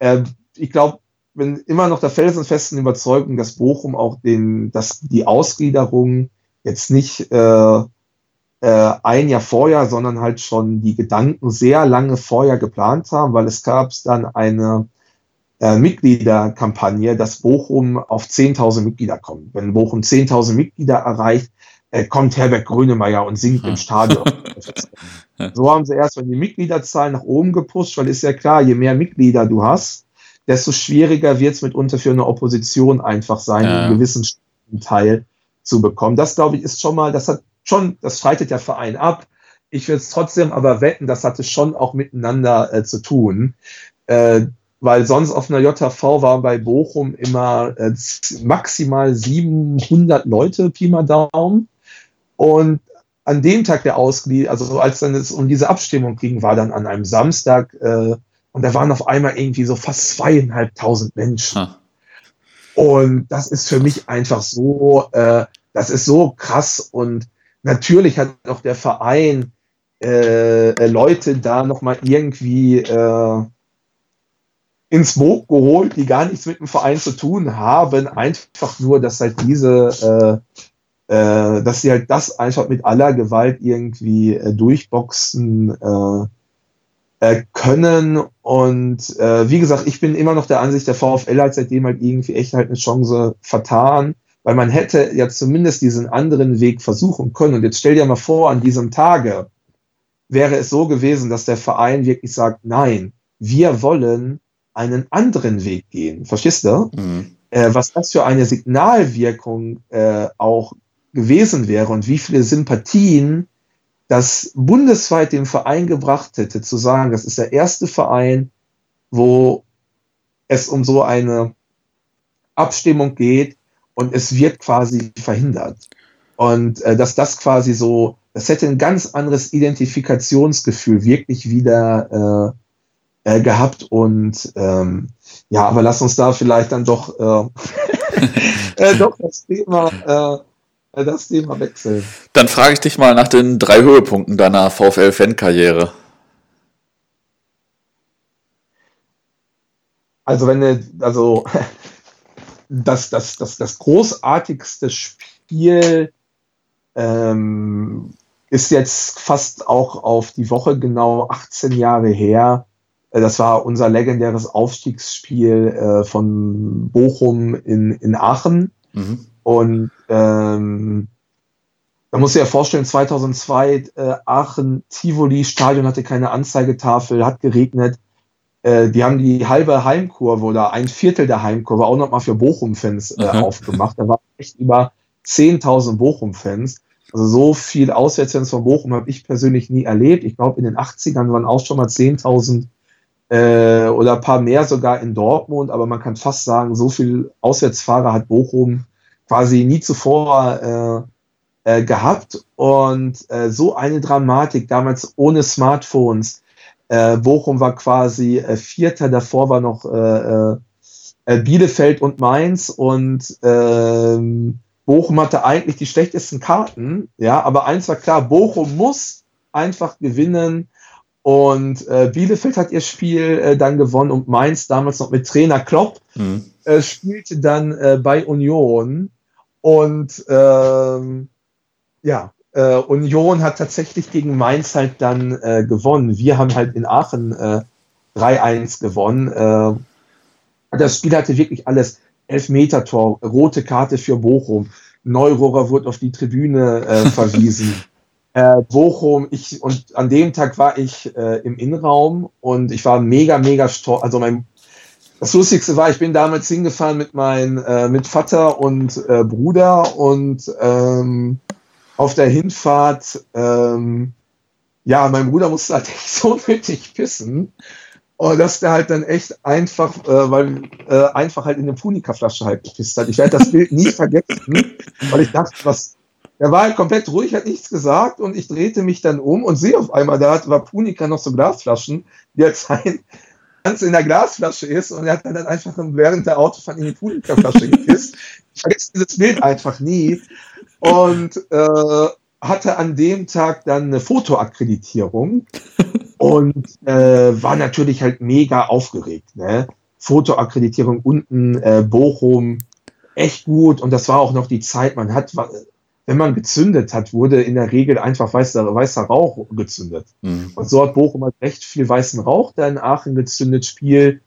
äh, ich glaube, bin immer noch der felsenfesten Überzeugung, dass Bochum auch den, dass die Ausgliederung jetzt nicht äh, äh, ein Jahr vorher, sondern halt schon die Gedanken sehr lange vorher geplant haben, weil es gab dann eine äh, Mitgliederkampagne, dass Bochum auf 10.000 Mitglieder kommt. Wenn Bochum 10.000 Mitglieder erreicht, äh, kommt Herbert Grönemeyer und singt im (laughs) Stadion. (laughs) so haben sie erstmal die Mitgliederzahl nach oben gepusht, weil ist ja klar, je mehr Mitglieder du hast, desto schwieriger wird es mitunter für eine Opposition einfach sein, ja. einen gewissen Teil zu bekommen. Das, glaube ich, ist schon mal, das hat schon, das streitet der Verein ab. Ich würde es trotzdem aber wetten, das hatte schon auch miteinander äh, zu tun. Äh, weil sonst auf einer JV waren bei Bochum immer äh, maximal 700 Leute, Pi mal Daumen. Und an dem Tag der Ausglied, also als dann es um diese Abstimmung ging, war dann an einem Samstag äh, und da waren auf einmal irgendwie so fast zweieinhalbtausend Menschen. Hm. Und das ist für mich einfach so, äh, das ist so krass und natürlich hat auch der Verein äh, äh Leute da nochmal irgendwie äh, ins Boot geholt, die gar nichts mit dem Verein zu tun haben, einfach nur, dass halt diese, äh, äh, dass sie halt das einfach mit aller Gewalt irgendwie äh, durchboxen äh, äh, können. Und äh, wie gesagt, ich bin immer noch der Ansicht, der VfL hat seitdem halt irgendwie echt halt eine Chance vertan, weil man hätte ja zumindest diesen anderen Weg versuchen können. Und jetzt stell dir mal vor, an diesem Tage wäre es so gewesen, dass der Verein wirklich sagt, nein, wir wollen einen anderen Weg gehen. Verstehst du? Mhm. Äh, was das für eine Signalwirkung äh, auch gewesen wäre und wie viele Sympathien das bundesweit dem Verein gebracht hätte, zu sagen, das ist der erste Verein, wo es um so eine Abstimmung geht und es wird quasi verhindert. Und äh, dass das quasi so, das hätte ein ganz anderes Identifikationsgefühl wirklich wieder äh, äh, gehabt und ähm, ja, aber lass uns da vielleicht dann doch, äh, (laughs) äh, doch das Thema, äh, das Thema wechseln. Dann frage ich dich mal nach den drei Höhepunkten deiner VfL-Fan-Karriere. Also wenn du, also (laughs) das, das, das, das großartigste Spiel ähm, ist jetzt fast auch auf die Woche genau 18 Jahre her. Äh, das war unser legendäres Aufstiegsspiel äh, von Bochum in, in Aachen. Mhm. Und ähm, da muss ich ja vorstellen, 2002 äh, Aachen, Tivoli, Stadion hatte keine Anzeigetafel, hat geregnet. Äh, die haben die halbe Heimkurve oder ein Viertel der Heimkurve auch nochmal für Bochum-Fans äh, aufgemacht. Da waren echt über 10.000 Bochum-Fans. Also so viel Auswärtsfans von Bochum habe ich persönlich nie erlebt. Ich glaube, in den 80ern waren auch schon mal 10.000 äh, oder ein paar mehr sogar in Dortmund, aber man kann fast sagen, so viel Auswärtsfahrer hat Bochum quasi nie zuvor äh, äh, gehabt. Und äh, so eine Dramatik, damals ohne Smartphones. Äh, Bochum war quasi äh, Vierter, davor war noch Bielefeld und Mainz und ähm, Bochum hatte eigentlich die schlechtesten Karten, ja, aber eins war klar, Bochum muss einfach gewinnen, und äh, Bielefeld hat ihr Spiel äh, dann gewonnen und Mainz damals noch mit Trainer Klopp mhm. äh, spielte dann äh, bei Union. Und ähm, ja, äh, Union hat tatsächlich gegen Mainz halt dann äh, gewonnen. Wir haben halt in Aachen äh, 3-1 gewonnen. Äh, das Spiel hatte wirklich alles. Elfmeter-Tor, rote Karte für Bochum. Neurohrer wurde auf die Tribüne äh, (laughs) verwiesen. äh, Bochum, ich, und an dem Tag war ich äh, im Innenraum und ich war mega, mega stolz. Also mein, das Lustigste war, ich bin damals hingefahren mit mein, äh, mit Vater und äh, Bruder und ähm, auf der Hinfahrt, ähm, ja, mein Bruder musste halt echt (laughs) so nötig pissen. Und dass der halt dann echt einfach, äh, weil äh, einfach halt in eine Punika-Flasche halt gepisst hat. Ich werde das Bild nie vergessen, weil ich dachte, was, er war halt komplett ruhig, hat nichts gesagt und ich drehte mich dann um und sehe auf einmal, da war Punika noch so Glasflaschen, die halt sein ganz in der Glasflasche ist und er hat dann einfach während der Autofahrt in die Punika-Flasche gepisst. Ich vergesse dieses Bild einfach nie und äh, hatte an dem Tag dann eine Fotoakkreditierung und äh, war natürlich halt mega aufgeregt. Ne? Fotoakkreditierung unten, äh, Bochum, echt gut. Und das war auch noch die Zeit, man hat, wenn man gezündet hat, wurde in der Regel einfach weißer, weißer Rauch gezündet. Mhm. Und so hat Bochum halt recht viel weißen Rauch da in Aachen gezündet. Spiel,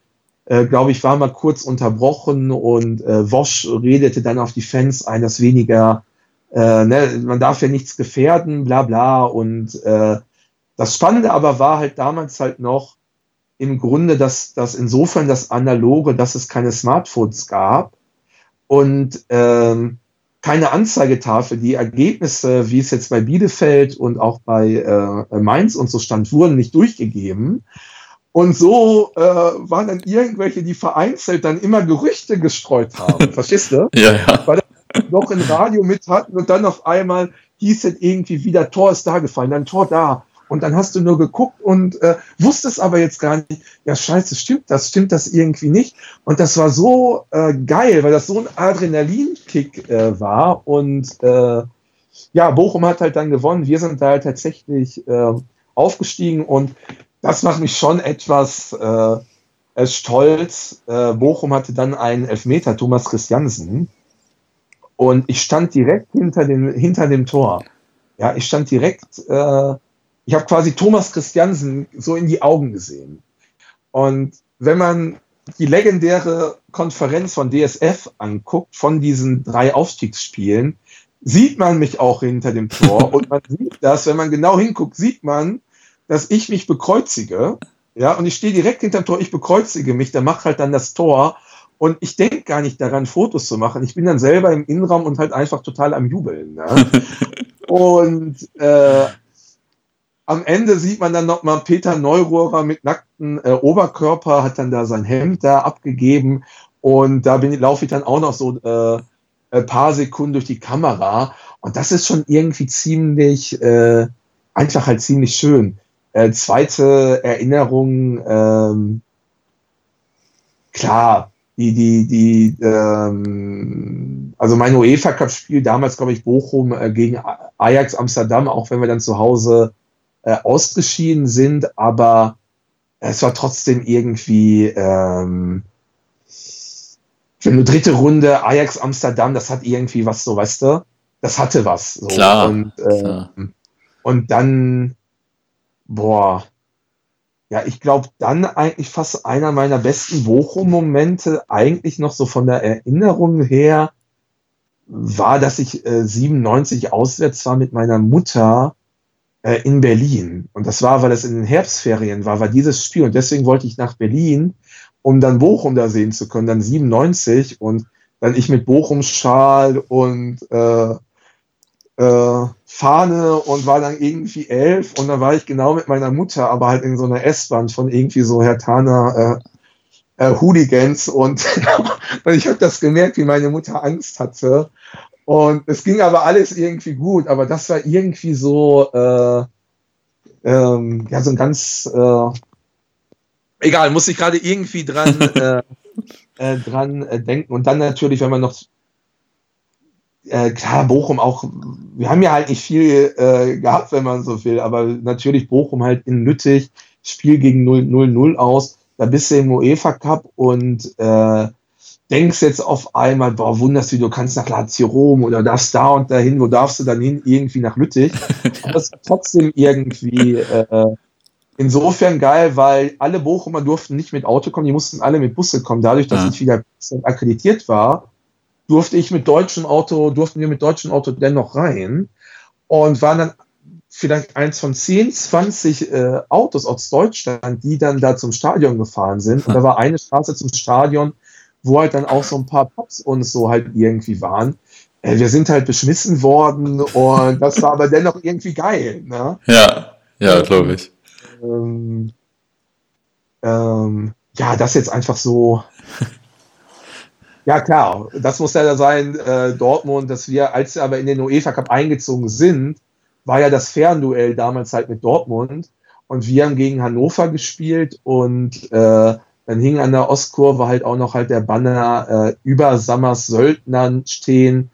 äh, glaube ich, war mal kurz unterbrochen und äh, Wosch redete dann auf die Fans ein, dass weniger, äh, ne, man darf ja nichts gefährden, bla bla. Und äh, das Spannende aber war halt damals halt noch im Grunde, dass, dass insofern das Analoge, dass es keine Smartphones gab und ähm, keine Anzeigetafel. Die Ergebnisse, wie es jetzt bei Bielefeld und auch bei äh, Mainz und so stand, wurden nicht durchgegeben. Und so äh, waren dann irgendwelche, die vereinzelt dann immer Gerüchte gestreut haben. (laughs) Verstehst du? Ja, ja. Weil noch im Radio mit hatten und dann auf einmal hieß es irgendwie wieder, Tor ist da gefallen, dann Tor da. Und dann hast du nur geguckt und äh, wusstest aber jetzt gar nicht, ja scheiße, stimmt das, stimmt das irgendwie nicht. Und das war so äh, geil, weil das so ein Adrenalinkick äh, war. Und äh, ja, Bochum hat halt dann gewonnen. Wir sind da halt tatsächlich äh, aufgestiegen und das macht mich schon etwas äh, stolz. Äh, Bochum hatte dann einen Elfmeter, Thomas Christiansen. Und ich stand direkt hinter dem, hinter dem Tor. Ja, ich stand direkt äh, ich habe quasi Thomas Christiansen so in die Augen gesehen. Und wenn man die legendäre Konferenz von DSF anguckt, von diesen drei Aufstiegsspielen, sieht man mich auch hinter dem Tor. (laughs) und man sieht das, wenn man genau hinguckt, sieht man, dass ich mich bekreuzige. Ja, und ich stehe direkt hinter dem Tor, ich bekreuzige mich, der macht halt dann das Tor. Und ich denke gar nicht daran, Fotos zu machen. Ich bin dann selber im Innenraum und halt einfach total am Jubeln. Ne? (laughs) und äh, am Ende sieht man dann noch mal Peter Neurohrer mit nacktem äh, Oberkörper, hat dann da sein Hemd da abgegeben und da bin, laufe ich dann auch noch so äh, ein paar Sekunden durch die Kamera und das ist schon irgendwie ziemlich, äh, einfach halt ziemlich schön. Äh, zweite Erinnerung, ähm, klar, die, die, die, ähm, also mein UEFA Cup Spiel damals, glaube ich, Bochum äh, gegen Ajax Amsterdam, auch wenn wir dann zu Hause äh, ausgeschieden sind, aber es war trotzdem irgendwie, ähm, für eine dritte Runde Ajax Amsterdam, das hat irgendwie was so, weißt du, das hatte was. So. Klar. Und, äh, klar. und dann, boah, ja, ich glaube, dann eigentlich fast einer meiner besten Bochum-Momente, eigentlich noch so von der Erinnerung her, war, dass ich äh, 97 auswärts war mit meiner Mutter äh, in Berlin. Und das war, weil es in den Herbstferien war, war dieses Spiel. Und deswegen wollte ich nach Berlin, um dann Bochum da sehen zu können, dann 97 und dann ich mit Bochum-Schal und äh, äh, Fahne und war dann irgendwie elf und dann war ich genau mit meiner Mutter, aber halt in so einer S-Bahn von irgendwie so Herr Tana äh, äh, Hooligans und (laughs) ich habe das gemerkt, wie meine Mutter Angst hatte und es ging aber alles irgendwie gut, aber das war irgendwie so, äh, ähm, ja, so ein ganz, äh, egal, muss ich gerade irgendwie dran, (laughs) äh, äh, dran äh, denken. Und dann natürlich, wenn man noch, äh, klar, Bochum auch, wir haben ja halt nicht viel äh, gehabt, wenn man so will, aber natürlich Bochum halt in Lüttich, Spiel gegen 0-0 aus, da bist du im UEFA Cup und äh, denkst jetzt auf einmal, boah, wunderst du, du kannst nach Lazio Rom oder darfst da und dahin, wo darfst du dann hin? Irgendwie nach Lüttich. (laughs) Aber das ist trotzdem irgendwie äh, insofern geil, weil alle Bochumer durften nicht mit Auto kommen, die mussten alle mit Busse kommen. Dadurch, dass ja. ich wieder akkreditiert war, durfte ich mit deutschem Auto, durften wir mit deutschem Auto dennoch rein und waren dann vielleicht eins von 10, 20 äh, Autos aus Deutschland, die dann da zum Stadion gefahren sind. Und da war eine Straße zum Stadion, wo halt dann auch so ein paar Pops und so halt irgendwie waren. Äh, wir sind halt beschmissen worden und das war aber dennoch irgendwie geil. Ne? Ja, ja, glaube ich. Ähm, ähm, ja, das jetzt einfach so. ja, klar, das muss ja sein, äh, Dortmund, dass wir, als wir aber in den UEFA Cup eingezogen sind, war ja das Fernduell damals halt mit Dortmund und wir haben gegen Hannover gespielt und äh, dann hing an der Ostkurve halt auch noch halt der Banner äh, über Sammers Söldnern stehen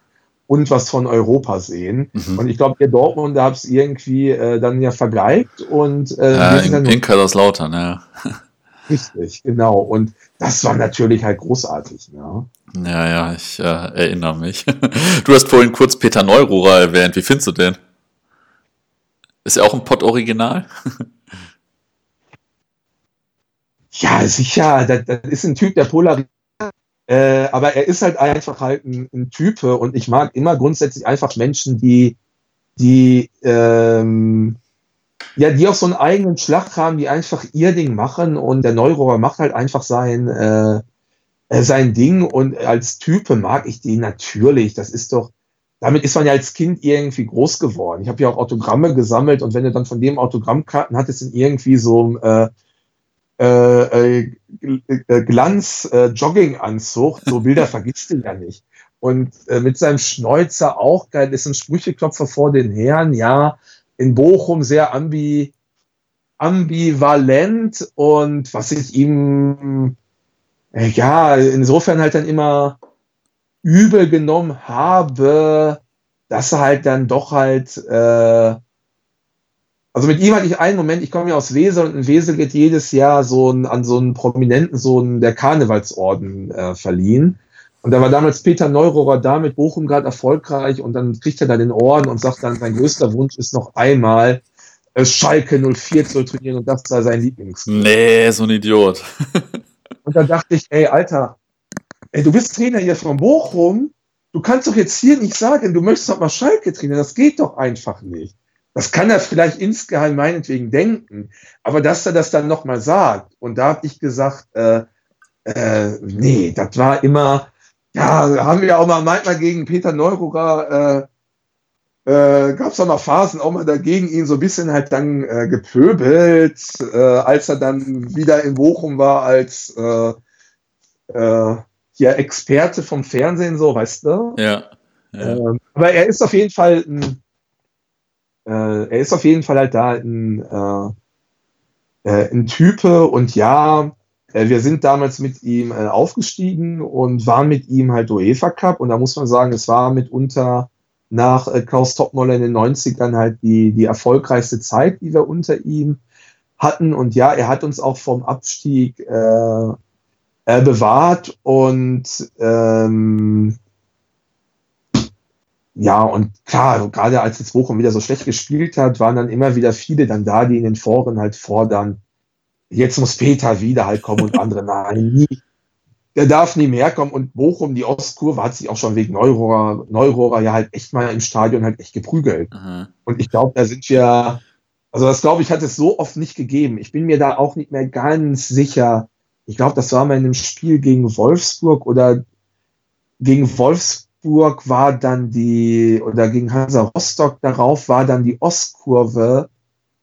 und was von Europa sehen. Mhm. Und ich glaube, ihr Dortmund da es irgendwie äh, dann ja vergeigt und äh, ja, in, in Kaiserslautern, ja. (laughs) Richtig, genau. Und das war natürlich halt großartig. Ja, ja, ja ich äh, erinnere mich. (laughs) Du hast vorhin kurz Peter Neururer erwähnt. Wie findest du den? Ist er auch ein Pott-Original? (laughs) Ja, sicher. Das, das ist ein Typ, der polarisiert. Äh, aber er ist halt einfach halt ein, ein Type und ich mag immer grundsätzlich einfach Menschen, die, die, ähm, ja, die auch so einen eigenen Schlag haben, die einfach ihr Ding machen und der Neurohrer macht halt einfach sein, äh, äh, sein Ding und als Type mag ich den natürlich. Das ist doch, damit ist man ja als Kind irgendwie groß geworden. Ich habe ja auch Autogramme gesammelt und wenn du dann von dem Autogrammkarten hattest in irgendwie so äh, äh, Glanz äh, Jogginganzug, so Bilder vergisst du ja nicht. Und äh, mit seinem Schnäuzer auch geil, ist ein Sprücheklopfer vor den Herren, ja, in Bochum sehr ambi, ambivalent und was ich ihm, äh, ja, insofern halt dann immer übel genommen habe, dass er halt dann doch halt, äh, also mit ihm hatte ich einen Moment, ich komme ja aus Wesel und in Wesel wird jedes Jahr so ein, an so einen Prominenten so ein, der Karnevalsorden äh, verliehen. Und da war damals Peter Neurohrer da mit Bochum gerade erfolgreich und dann kriegt er da den Orden und sagt dann, sein größter Wunsch ist noch einmal äh, Schalke 04 zu trainieren und das sei sein Lieblings. Nee, so ein Idiot. (laughs) und dann dachte ich, ey, Alter, ey, du bist Trainer hier von Bochum, du kannst doch jetzt hier nicht sagen, du möchtest doch mal Schalke trainieren, das geht doch einfach nicht. Das kann er vielleicht insgeheim meinetwegen denken, aber dass er das dann nochmal sagt, und da habe ich gesagt, äh, äh, nee, das war immer, ja, haben wir auch mal manchmal gegen Peter Neururer, äh, äh, gab es auch mal Phasen, auch mal dagegen ihn so ein bisschen halt dann äh, gepöbelt, äh, als er dann wieder in Bochum war als äh, äh, ja, Experte vom Fernsehen, so, weißt du? Ja. ja. Ähm, aber er ist auf jeden Fall ein, äh, er ist auf jeden Fall halt da ein, äh, äh, ein Type und ja, äh, wir sind damals mit ihm äh, aufgestiegen und waren mit ihm halt UEFA Cup und da muss man sagen, es war mitunter nach Klaus Topmoller in den 90ern halt die, die erfolgreichste Zeit, die wir unter ihm hatten und ja, er hat uns auch vom Abstieg äh, bewahrt und ähm, ja, und klar, gerade als jetzt Bochum wieder so schlecht gespielt hat, waren dann immer wieder viele dann da, die in den Foren halt fordern, jetzt muss Peter wieder halt kommen und andere, nein, nie. Der darf nie mehr kommen und Bochum, die Ostkurve, hat sich auch schon wegen Neurohrer, Neurohrer ja halt echt mal im Stadion halt echt geprügelt. Mhm. Und ich glaube, da sind wir, also das glaube ich, hat es so oft nicht gegeben. Ich bin mir da auch nicht mehr ganz sicher, ich glaube, das war mal in einem Spiel gegen Wolfsburg oder gegen Wolfsburg war dann die, oder gegen Hansa Rostock darauf war dann die Ostkurve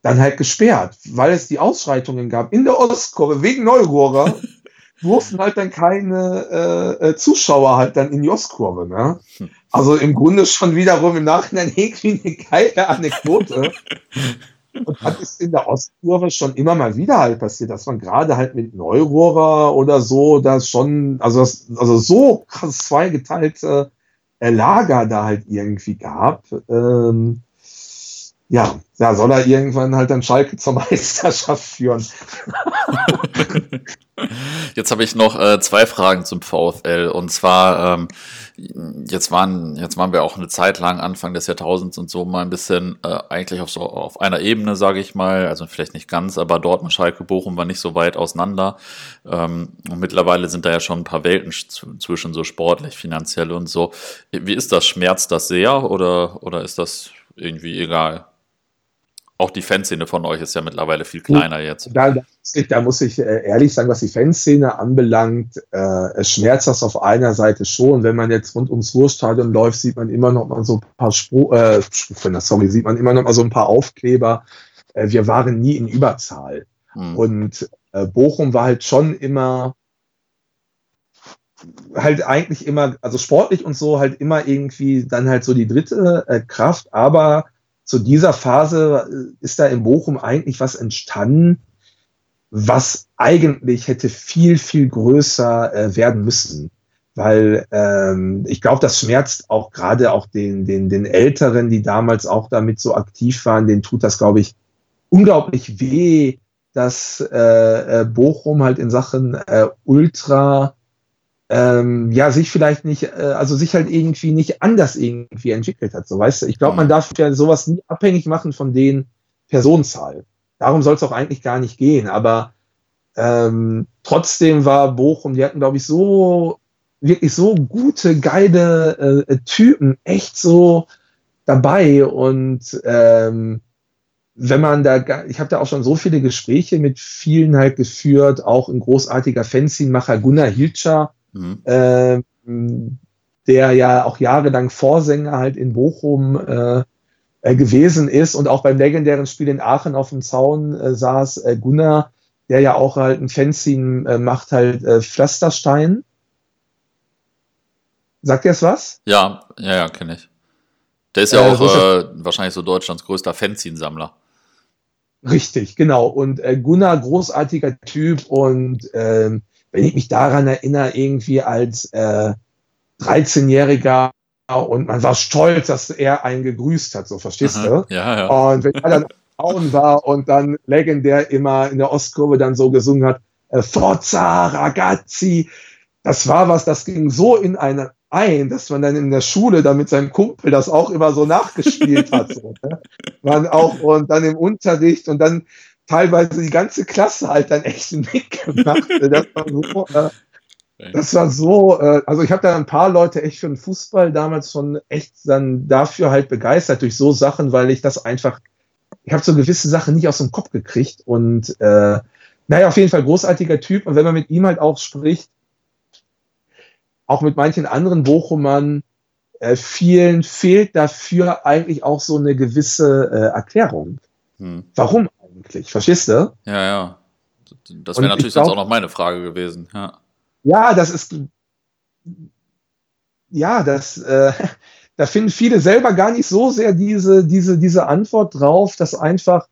dann halt gesperrt, weil es die Ausschreitungen gab in der Ostkurve wegen Neurohrer. (laughs) durften halt dann keine äh, äh, Zuschauer halt dann in die Ostkurve. Ne? Also im Grunde schon wiederum im Nachhinein (laughs) irgendwie eine geile Anekdote. Und das ist in der Ostkurve schon immer mal wieder halt passiert, dass man gerade halt mit Neurohrer oder so, das schon, also, das, also so krass zweigeteilte Lager da halt irgendwie gab. Ähm, ja, ja, soll er irgendwann halt dann Schalke zur (laughs) Meisterschaft führen. Jetzt habe ich noch äh, zwei Fragen zum VfL. Und zwar, ähm, jetzt waren, jetzt waren wir auch eine Zeit lang, Anfang des Jahrtausends und so mal ein bisschen äh, eigentlich auf so auf einer Ebene, sage ich mal. Also vielleicht nicht ganz, aber Dortmund, Schalke, Bochum war nicht so weit auseinander. Ähm, und mittlerweile sind da ja schon ein paar Welten zwischen so sportlich, finanziell und so. Wie ist das? Schmerzt das sehr oder, oder ist das irgendwie egal? Auch die Fanszene von euch ist ja mittlerweile viel kleiner jetzt. Da, da muss ich äh, ehrlich sagen, was die Fanszene anbelangt, äh, es schmerzt das auf einer Seite schon. Wenn man jetzt rund ums Ruhrstadion läuft, sieht man immer noch mal so ein paar Spruch, äh, sorry, sieht man immer noch mal so ein paar Aufkleber. Äh, wir waren nie in Überzahl. Hm. Und äh, Bochum war halt schon immer halt eigentlich immer, also sportlich und so halt immer irgendwie dann halt so die dritte äh, Kraft, aber zu dieser Phase ist da in Bochum eigentlich was entstanden, was eigentlich hätte viel, viel größer äh, werden müssen. Weil ähm, ich glaube, das schmerzt auch gerade auch den, den, den Älteren, die damals auch damit so aktiv waren, denen tut das, glaube ich, unglaublich weh, dass äh, äh, Bochum halt in Sachen äh, Ultra ähm, ja sich vielleicht nicht, äh, also sich halt irgendwie nicht anders irgendwie entwickelt hat. So weißt du, ich glaube, man darf ja sowas nie abhängig machen von den Personenzahl. Darum soll es auch eigentlich gar nicht gehen. Aber ähm, trotzdem war Bochum, die hatten, glaube ich, so wirklich so gute, geile äh, Typen, echt so dabei und ähm, wenn man da, ich habe da auch schon so viele Gespräche mit vielen halt geführt, auch ein großartiger Fanzinmacher Gunnar Hilscher, mhm. äh, der ja auch jahrelang Vorsänger halt in Bochum äh, äh, gewesen ist und auch beim legendären Spiel in Aachen auf dem Zaun äh, saß äh, Gunnar, der ja auch halt ein Fanzin äh, macht, halt äh, Pflasterstein. Sagt ihr es was? Ja, ja, ja, kenne ich. Der ist ja auch äh, wahrscheinlich so Deutschlands größter Fanzin-Sammler. Richtig, genau. Und äh, Gunnar, großartiger Typ. Und ähm, wenn ich mich daran erinnere, irgendwie als äh, 13-Jähriger und man war stolz, dass er einen gegrüßt hat, so verstehst Aha, du? Ja, ja. Und wenn er dann Frauen war und dann legendär immer in der Ostkurve dann so gesungen hat, äh, Forza Ragazzi, das war was, das ging so in eine ein, dass man dann in der Schule dann mit seinem Kumpel das auch immer so nachgespielt hat. So, ne? (laughs) Man auch und dann im Unterricht und dann teilweise die ganze Klasse halt dann echt (laughs) mitgemacht. (laughs) Das war so, äh, das war so äh, also ich habe da ein paar Leute echt für den Fußball damals schon echt dann dafür halt begeistert durch so Sachen, weil ich das einfach, ich habe so gewisse Sachen nicht aus dem Kopf gekriegt und äh, naja, auf jeden Fall großartiger Typ und wenn man mit ihm halt auch spricht, auch mit manchen anderen Bochumern, äh, vielen fehlt dafür eigentlich auch so eine gewisse äh, Erklärung. Hm. Warum eigentlich? Verstehst du? Ja, ja. Das wäre natürlich glaub, sonst auch noch meine Frage gewesen. Ja, ja das ist. Ja, das. Äh, (laughs) da finden viele selber gar nicht so sehr diese, diese, diese Antwort drauf, dass einfach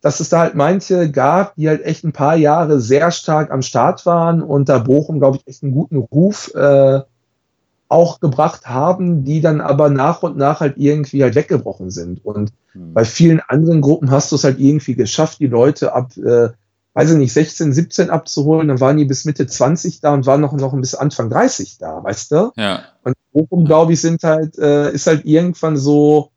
dass es da halt manche gab, die halt echt ein paar Jahre sehr stark am Start waren und da Bochum, glaube ich, echt einen guten Ruf äh, auch gebracht haben, die dann aber nach und nach halt irgendwie halt weggebrochen sind. Und mhm. bei vielen anderen Gruppen hast du es halt irgendwie geschafft, die Leute ab, äh, weiß ich nicht, 16, 17 abzuholen, dann waren die bis Mitte 20 da und waren noch, noch bis Anfang 30 da, weißt du? Ja. Und Bochum, glaube ich, sind halt, äh, ist halt irgendwann so,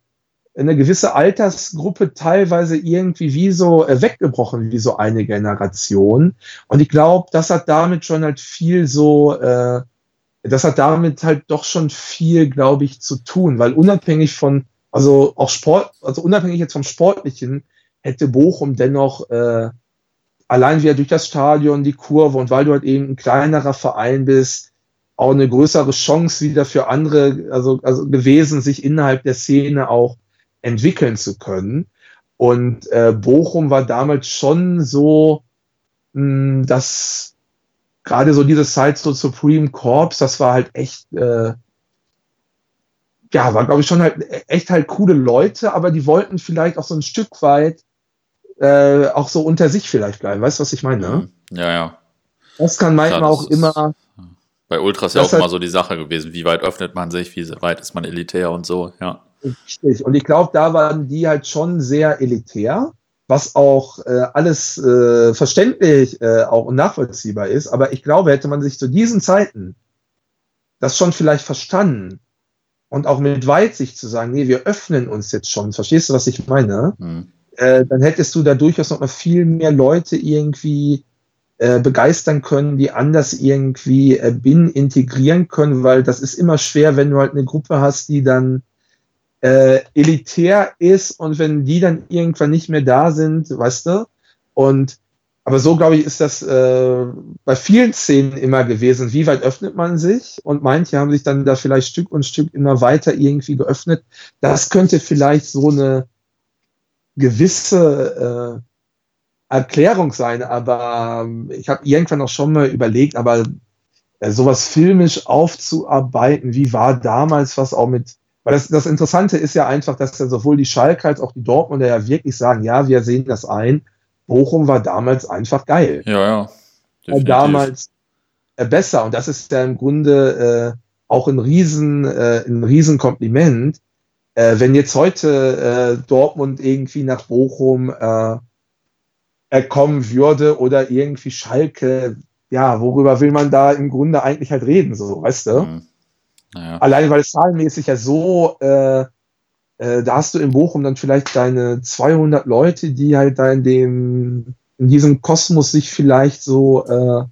eine gewisse Altersgruppe teilweise irgendwie wie so äh, weggebrochen, wie so eine Generation. Und ich glaube, das hat damit schon halt viel so, äh, das hat damit halt doch schon viel, glaube ich, zu tun, weil unabhängig von, also auch Sport, also unabhängig jetzt vom Sportlichen, hätte Bochum dennoch äh, allein wieder durch das Stadion, die Kurve und weil du halt eben ein kleinerer Verein bist, auch eine größere Chance wieder für andere, also, also gewesen, sich innerhalb der Szene auch entwickeln zu können. Und äh, Bochum war damals schon so, mh, hm, dass gerade so diese Zeit so Supreme Corps, das war halt echt, äh, ja, war glaube ich schon halt echt halt coole Leute, aber die wollten vielleicht auch so ein Stück weit äh, auch so unter sich vielleicht bleiben. Weißt du, was ich meine? Ne? Ja, ja. Das kann manchmal das auch immer. Bei Ultras ja auch halt, immer so die Sache gewesen. Wie weit öffnet man sich? Wie weit ist man elitär und so, ja. Richtig. Und ich glaube, da waren die halt schon sehr elitär, was auch äh, alles äh, verständlich äh, auch und nachvollziehbar ist. Aber ich glaube, hätte man sich zu diesen Zeiten das schon vielleicht verstanden und auch mit Weitsicht zu sagen, nee, wir öffnen uns jetzt schon, verstehst du, was ich meine? Hm. Äh, dann hättest du da durchaus noch mal viel mehr Leute irgendwie äh, begeistern können, die anders irgendwie äh, BIN integrieren können, weil das ist immer schwer, wenn du halt eine Gruppe hast, die dann äh, elitär ist und wenn die dann irgendwann nicht mehr da sind, weißt du? Und aber so, glaube ich, ist das äh, bei vielen Szenen immer gewesen. Wie weit öffnet man sich? Und manche haben sich dann da vielleicht Stück und Stück immer weiter irgendwie geöffnet. Das könnte vielleicht so eine gewisse äh, Erklärung sein. Aber äh, ich habe irgendwann auch schon mal überlegt, aber äh, sowas filmisch aufzuarbeiten, wie war damals was auch mit weil das, das Interessante ist ja einfach, dass ja sowohl die Schalke als auch die Dortmunder ja wirklich sagen, ja, wir sehen das ein. Bochum war damals einfach geil. Ja, ja. Definitiv. Damals äh, besser. Und das ist ja im Grunde äh, auch ein riesen, äh, ein riesen Kompliment. Äh, wenn jetzt heute äh, Dortmund irgendwie nach Bochum äh, kommen würde oder irgendwie Schalke, ja, worüber will man da im Grunde eigentlich halt reden, so, weißt du? Mhm. Naja. Allein weil es zahlenmäßig ja so, äh, äh, da hast du in Bochum dann vielleicht deine 200 Leute, die halt da in dem, in diesem Kosmos sich vielleicht so äh,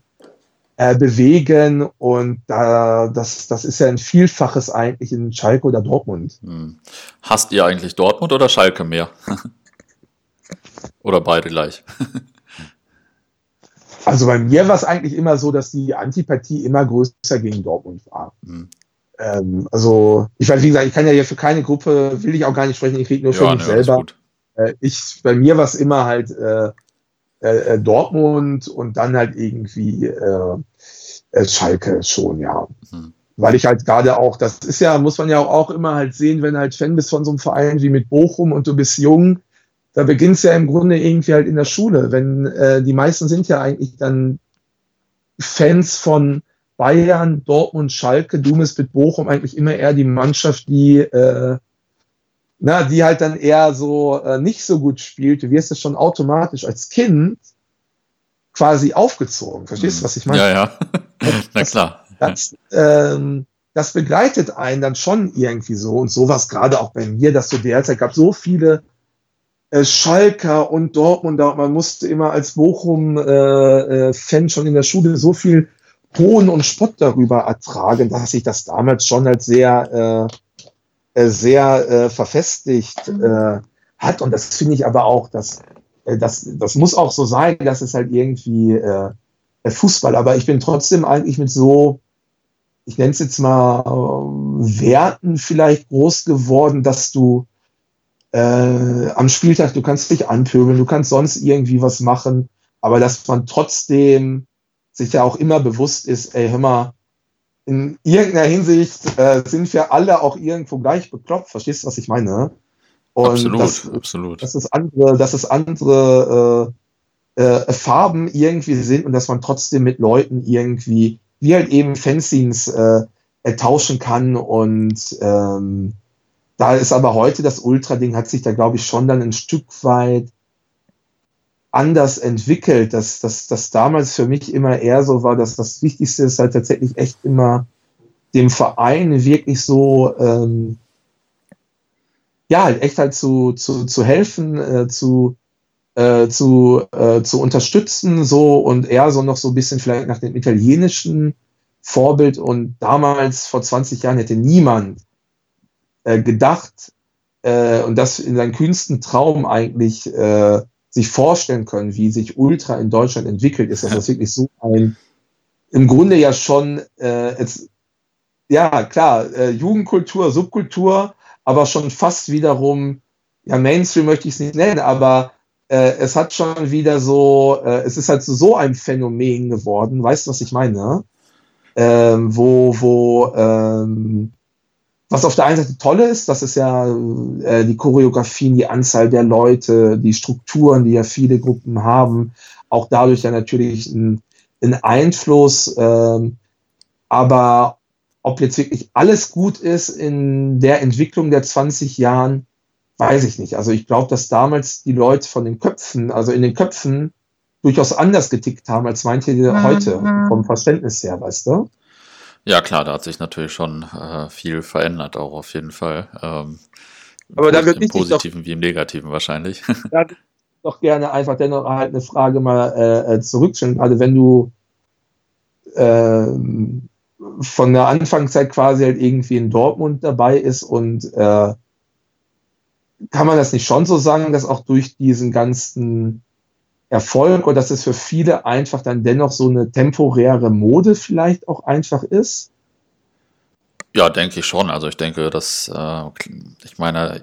äh, bewegen und da, das, das ist ja ein Vielfaches eigentlich in Schalke oder Dortmund. Hm. Hast ihr eigentlich Dortmund oder Schalke mehr? (laughs) oder beide gleich? also bei mir war es eigentlich immer so, dass die Antipathie immer größer gegen Dortmund war. Hm. Ähm, also, ich weiß, wie gesagt, ich kann ja hier für keine Gruppe, will ich auch gar nicht sprechen, ich rede nur für ja, mich ne, selber. Äh, ich, bei mir war es immer halt äh, äh, äh, Dortmund und dann halt irgendwie äh, äh, Schalke schon, ja. Mhm. Weil ich halt gerade auch, das ist ja, muss man ja auch immer halt sehen, wenn halt Fan bist von so einem Verein wie mit Bochum und du bist jung, da beginnt es ja im Grunde irgendwie halt in der Schule. Wenn äh, die meisten sind ja eigentlich dann Fans von Bayern, Dortmund, Schalke, du bist mit Bochum eigentlich immer eher die Mannschaft, die äh, na, die halt dann eher so äh, nicht so gut spielt, du wirst es schon automatisch als Kind quasi aufgezogen. Verstehst du, was ich meine? Ja, ja. (laughs) Na klar. Das, ähm, das begleitet einen dann schon irgendwie so und sowas gerade auch bei mir, dass du derzeit gab so viele äh, Schalker und Dortmunder und man musste immer als Bochum-Fan äh, äh, schon in der Schule so viel Hohn und Spott darüber ertragen, dass ich das damals schon als sehr äh, äh, sehr äh, verfestigt äh, hat. Und das finde ich aber auch, dass äh, das, das muss auch so sein, dass es halt irgendwie äh, Fußball, aber ich bin trotzdem eigentlich mit so, ich nenne es jetzt mal äh, Werten vielleicht groß geworden, dass du äh, am Spieltag, du kannst dich anpöbeln, du kannst sonst irgendwie was machen, aber dass man trotzdem sich ja auch immer bewusst ist, ey, hör mal, in irgendeiner Hinsicht äh, sind wir alle auch irgendwo gleich bekloppt. Verstehst du, was ich meine? Und absolut, dass, absolut. Dass es andere, dass es andere äh, äh, Farben irgendwie sind und dass man trotzdem mit Leuten irgendwie, wie halt eben Fanzines äh, tauschen kann. Und ähm, da ist aber heute das Ultra-Ding, hat sich da, glaube ich, schon dann ein Stück weit anders entwickelt, dass das dass damals für mich immer eher so war, dass das Wichtigste ist halt tatsächlich echt immer dem Verein wirklich so ähm, ja halt echt halt zu, zu, zu helfen, äh, zu äh, zu, äh, zu unterstützen so und eher so noch so ein bisschen vielleicht nach dem italienischen Vorbild. Und damals vor 20 Jahren hätte niemand äh, gedacht äh, und das in seinem kühnsten Traum eigentlich äh, sich vorstellen können, wie sich Ultra in Deutschland entwickelt, ist, dass das wirklich so ein, im Grunde ja schon, äh, jetzt, ja klar, äh, Jugendkultur, Subkultur, aber schon fast wiederum, ja Mainstream möchte ich es nicht nennen, aber äh, es hat schon wieder so, äh, es ist halt so ein Phänomen geworden, weißt du, was ich meine? Ähm, wo, wo, ähm, was auf der einen Seite toll ist, das ist ja äh, die Choreografien, die Anzahl der Leute, die Strukturen, die ja viele Gruppen haben, auch dadurch ja natürlich ein, ein Einfluss. Ähm, aber ob jetzt wirklich alles gut ist in der Entwicklung der 20 Jahren, weiß ich nicht. Also ich glaube, dass damals die Leute von den Köpfen, also in den Köpfen, durchaus anders getickt haben als manche mhm. heute, vom Verständnis her, weißt du? Ja, klar, da hat sich natürlich schon äh, viel verändert, auch auf jeden Fall. Ähm, Aber da wird Im Positiven doch, wie im Negativen wahrscheinlich. (laughs) Da doch gerne einfach dennoch halt eine Frage mal äh, äh zurückstellen, gerade wenn du äh, von der Anfangszeit quasi halt irgendwie in Dortmund dabei ist und äh, kann man das nicht schon so sagen, dass auch durch diesen ganzen Erfolg und dass es für viele einfach dann dennoch so eine temporäre Mode vielleicht auch einfach ist? Ja, denke ich schon. Also ich denke, dass, äh, ich meine,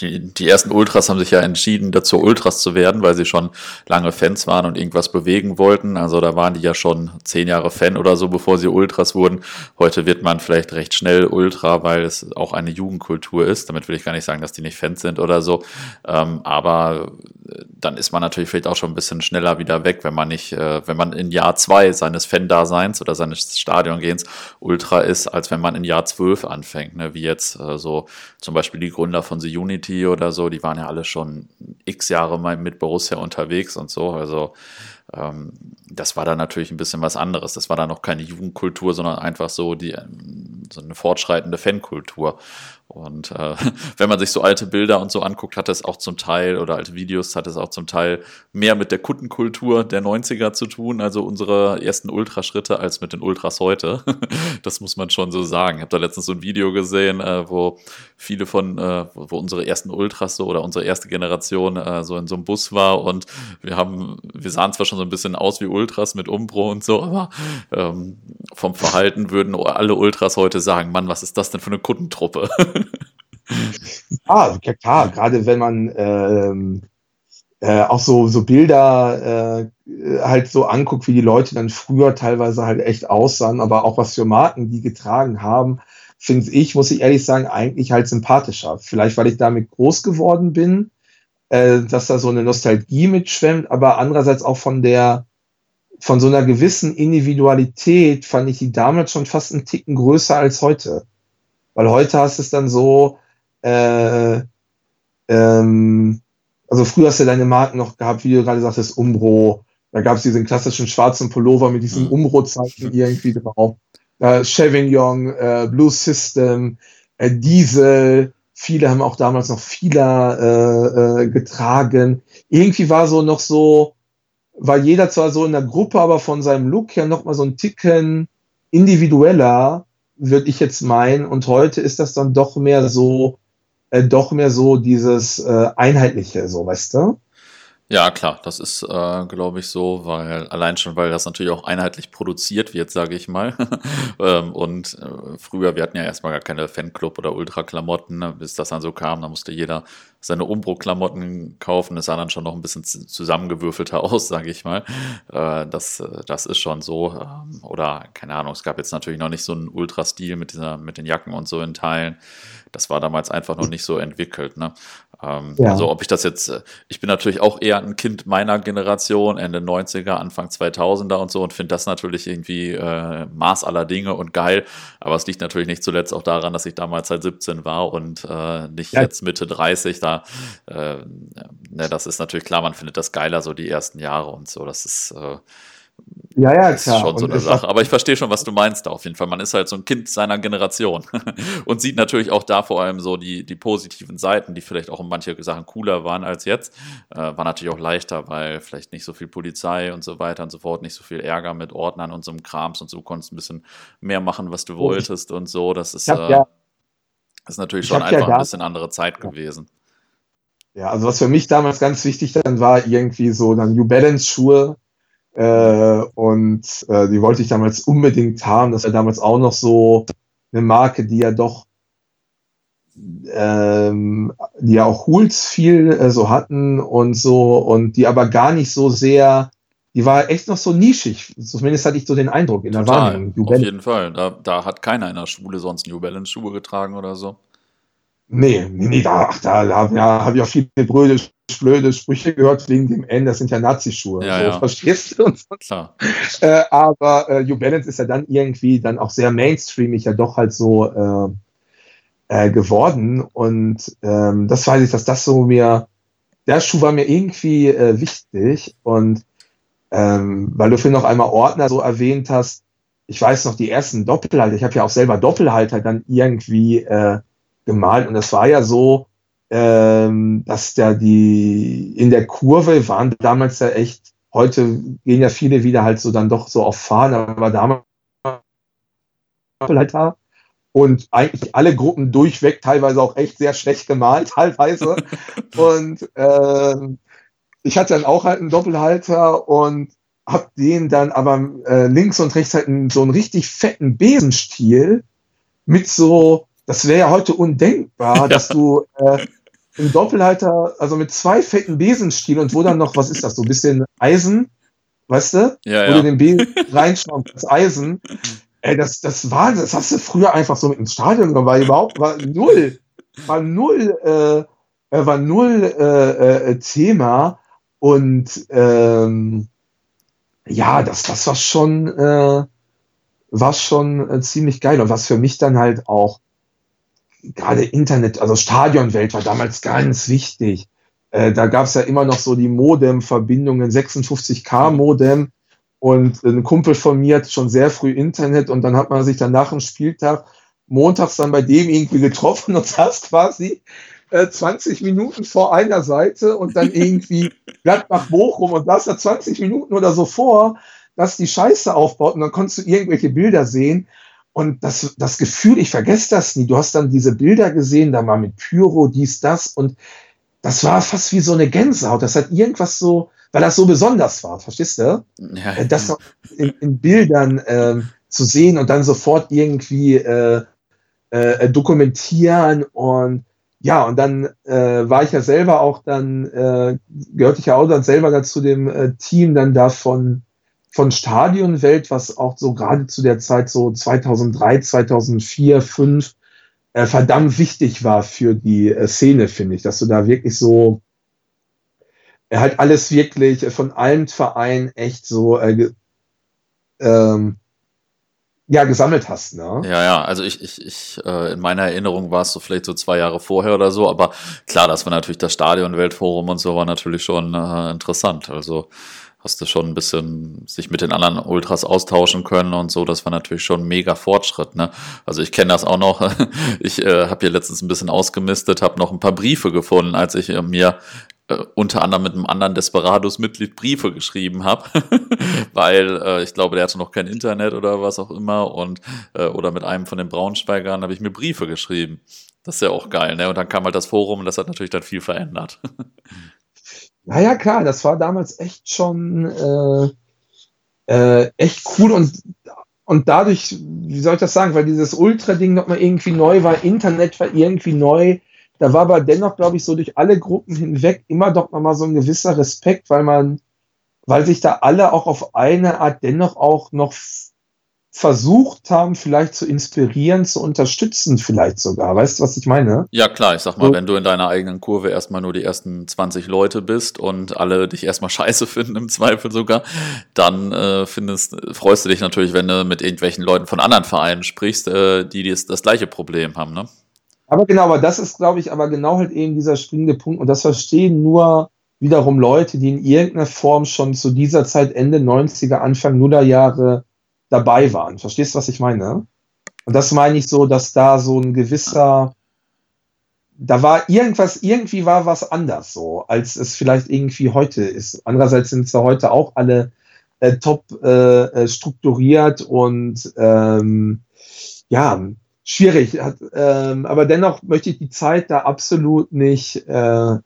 die, die ersten Ultras haben sich ja entschieden, dazu Ultras zu werden, weil sie schon lange Fans waren und irgendwas bewegen wollten. Also da waren die ja schon zehn Jahre Fan oder so, bevor sie Ultras wurden. Heute wird man vielleicht recht schnell Ultra, weil es auch eine Jugendkultur ist. Damit will ich gar nicht sagen, dass die nicht Fans sind oder so. Ähm, aber dann ist man natürlich vielleicht auch schon ein bisschen schneller wieder weg, wenn man nicht, äh, wenn man in Jahr zwei seines Fan-Daseins oder seines Stadiongehens Ultra ist, als wenn man in Jahr zwölf anfängt, ne? wie jetzt äh, so zum Beispiel die Gründer von The Unity oder so, die waren ja alle schon x Jahre mal mit Borussia unterwegs und so, also ähm, das war dann natürlich ein bisschen was anderes. Das war dann noch keine Jugendkultur, sondern einfach so die ähm, so eine fortschreitende Fankultur. Und äh, (laughs) wenn man sich so alte Bilder und so anguckt, hat es auch zum Teil, oder alte Videos, hat es auch zum Teil mehr mit der Kundenkultur der 90er zu tun, also unsere ersten Ultraschritte, als mit den Ultras heute. (laughs) das muss man schon so sagen. Ich habe da letztens so ein Video gesehen, äh, wo viele von, äh, wo unsere ersten Ultras so oder unsere erste Generation äh, so in so einem Bus war und wir haben, wir sahen zwar schon so ein bisschen aus wie Ultras mit Umbro und so, aber ähm, vom Verhalten würden alle Ultras heute sagen, Mann, was ist das denn für eine Kundentruppe? (laughs) (laughs) Ah, ja, klar, gerade wenn man ähm, äh, auch so, so Bilder äh, halt so anguckt, wie die Leute dann früher teilweise halt echt aussahen, aber auch was für Marken die getragen haben, finde ich, muss ich ehrlich sagen, eigentlich halt sympathischer. Vielleicht, weil ich damit groß geworden bin, äh, dass da so eine Nostalgie mitschwemmt, aber andererseits auch von der, von so einer gewissen Individualität fand ich die damals schon fast einen Ticken größer als heute. Weil heute hast es dann so, äh, ähm, also früher hast du deine Marken noch gehabt, wie du gerade sagtest, Umbro. Da gab es diesen klassischen schwarzen Pullover mit diesem mhm. Umbro-Zeichen irgendwie drauf. Äh, Chevignon, äh, Blue System, äh, Diesel. Viele haben auch damals noch Fila äh, äh, getragen. Irgendwie war so noch so, war jeder zwar so in der Gruppe, aber von seinem Look her noch mal so ein Ticken individueller würde ich jetzt meinen. Und heute ist das dann doch mehr so, äh, doch mehr so dieses äh, Einheitliche, so, weißt du? Ja, klar, das ist, äh, glaube ich, so, weil allein schon, weil das natürlich auch einheitlich produziert wird, sage ich mal. (laughs) ähm, und äh, früher, wir hatten ja erstmal gar keine Fanclub oder Ultra-Klamotten, ne, bis das dann so kam, da musste jeder seine Umbro-Klamotten kaufen. Das sah dann schon noch ein bisschen zusammengewürfelter (laughs) aus, sage ich mal. Äh, das, das ist schon so. Ähm, oder, keine Ahnung, es gab jetzt natürlich noch nicht so einen Ultra-Stil mit, mit den Jacken und so in Teilen. Das war damals einfach noch nicht so entwickelt. Ne? Ähm, ja. Also ob ich das jetzt, äh, ich bin natürlich auch eher ein Kind meiner Generation, Ende 90er, Anfang 2000er und so und finde das natürlich irgendwie äh, Maß aller Dinge und geil. Aber es liegt natürlich nicht zuletzt auch daran, dass ich damals halt 17 war und äh, nicht ja. jetzt Mitte 30. Da, äh, ne, das ist natürlich klar, man findet das geiler so die ersten Jahre und so. Das ist äh, ja, ja, klar. Das ist schon so eine Sache. Aber ich verstehe schon, was du meinst da auf jeden Fall. Man ist halt so ein Kind seiner Generation (laughs) und sieht natürlich auch da vor allem so die, die positiven Seiten, die vielleicht auch in manche Sachen cooler waren als jetzt. Äh, war natürlich auch leichter, weil vielleicht nicht so viel Polizei und so weiter und so fort, nicht so viel Ärger mit Ordnern und so einem Krams und so. Du konntest ein bisschen mehr machen, was du oh, wolltest und so. Das ist, hab, äh, ja, ist natürlich schon einfach ja ein bisschen andere Zeit ja. gewesen. Ja, also was für mich damals ganz wichtig dann war, irgendwie so dann New Balance Schuhe äh, und äh, die wollte ich damals unbedingt haben. Das war damals auch noch so eine Marke, die ja doch, ähm, die ja auch Hools viel äh, so hatten und so und die aber gar nicht so sehr, die war echt noch so nischig. Zumindest hatte ich so den Eindruck in der Total, Wahrnehmung. Auf jeden Fall. Da, da hat keiner in der Schule sonst New Balance Schuhe getragen oder so. Nee, nee, nee da, ach, da, da ja, habe ich auch viele blöde, blöde Sprüche gehört wegen dem N, das sind ja Nazischuhe. Ja, so, ja. Verstehst du? Und so. Klar. Äh, aber äh, New Balance ist ja dann irgendwie dann auch sehr mainstreamig ja doch halt so äh, äh, geworden. Und ähm, das weiß ich, dass das so mir, der Schuh war mir irgendwie äh, wichtig. Und ähm, weil du für noch einmal Ordner so erwähnt hast, ich weiß noch, die ersten Doppelhalter, ich habe ja auch selber Doppelhalter dann irgendwie äh, gemalt und es war ja so, ähm, dass da die in der Kurve waren damals ja echt, heute gehen ja viele wieder halt so dann doch so auf Fahren, aber damals halt war und eigentlich alle Gruppen durchweg, teilweise auch echt sehr schlecht gemalt, (laughs) teilweise. und ähm, ich hatte dann auch halt einen Doppelhalter und hab den dann aber äh, links und rechts halt einen, so einen richtig fetten Besenstiel mit so das wäre ja heute undenkbar, (laughs) ja. dass du äh, im Doppelhalter, also mit zwei fetten Besenstielen und wo dann noch, was ist das, so ein bisschen Eisen, weißt du? Ja, wo ja. du den Besen reinschraubst, das Eisen. Ey, das, das war, das hast du früher einfach so mit ins Stadion genommen, war überhaupt, war null, war null, äh, war null äh, äh, Thema. Und ähm, ja, das, das war schon, äh, war schon äh, ziemlich geil. Und was für mich dann halt auch gerade Internet, also Stadionwelt war damals ganz wichtig. Äh, da gab es ja immer noch so die Modem-Verbindungen, 56K-Modem. Und ein Kumpel von mir hat schon sehr früh Internet und dann hat man sich dann nach dem Spieltag montags dann bei dem irgendwie getroffen und saß quasi äh, 20 Minuten vor einer Seite und dann irgendwie (laughs) Gladbach-Bochum und saß da 20 Minuten oder so vor, dass die Scheiße aufbaut und dann konntest du irgendwelche Bilder sehen. Und das, das Gefühl, ich vergesse das nie. Du hast dann diese Bilder gesehen, da mal mit Pyro, dies, das. Und das war fast wie so eine Gänsehaut. Das hat irgendwas so, weil das so besonders war, verstehst du? Ja. Äh, das in, in Bildern äh, zu sehen und dann sofort irgendwie äh, äh, dokumentieren und ja, und dann äh, war ich ja selber auch dann, äh, gehörte ich ja auch dann selber dazu dem äh, Team dann da von, Stadionwelt, was auch so gerade zu der Zeit so 2003, 2004, 2005 äh, verdammt wichtig war für die äh, Szene, finde ich, dass du da wirklich so äh, halt alles wirklich von allen Vereinen echt so äh, ähm, ja, gesammelt hast, ne? Ja, ja, also ich, ich, ich äh, in meiner Erinnerung war es so vielleicht so zwei Jahre vorher oder so, aber klar, das war natürlich das Stadion Weltforum und so war natürlich schon äh, interessant. Also hast du schon ein bisschen sich mit den anderen Ultras austauschen können und so. Das war natürlich schon mega Fortschritt. Ne? Also ich kenne das auch noch. (laughs) Ich äh, habe hier letztens ein bisschen ausgemistet, habe noch ein paar Briefe gefunden, als ich äh, mir äh, unter anderem mit einem anderen Desperados-Mitglied Briefe geschrieben habe, (laughs) weil äh, ich glaube, der hatte noch kein Internet oder was auch immer und äh, oder mit einem von den Braunschweigern habe ich mir Briefe geschrieben. Das ist ja auch geil, ne? Und dann kam halt das Forum und das hat natürlich dann viel verändert. (laughs) Ja, ja, klar, das war damals echt schon äh, äh, echt cool und, und dadurch, wie soll ich das sagen, weil dieses Ultra-Ding nochmal irgendwie neu war, Internet war irgendwie neu, da war aber dennoch, glaube ich, so durch alle Gruppen hinweg immer doch nochmal so ein gewisser Respekt, weil man, weil sich da alle auch auf eine Art dennoch auch noch versucht haben, vielleicht zu inspirieren, zu unterstützen, vielleicht sogar. Weißt du, was ich meine? Ja, klar. Ich sag mal, so. wenn du in deiner eigenen Kurve erstmal nur die ersten 20 Leute bist und alle dich erstmal (laughs) scheiße finden, im Zweifel sogar, dann äh, findest, freust du dich natürlich, wenn du mit irgendwelchen Leuten von anderen Vereinen sprichst, äh, die das, das gleiche Problem haben, ne? Aber genau, aber das ist, glaube ich, aber genau halt eben dieser springende Punkt. Und das verstehen nur wiederum Leute, die in irgendeiner Form schon zu dieser Zeit Ende 90er, Anfang Nullerjahre dabei waren. Verstehst du, was ich meine? Und das meine ich so, dass da so ein gewisser, da war irgendwas, irgendwie war was anders so, als es vielleicht irgendwie heute ist. Andererseits sind sie heute auch alle äh, top äh, äh, strukturiert und ähm, ja, schwierig. Hat, ähm, aber dennoch möchte ich die Zeit da absolut nicht, äh,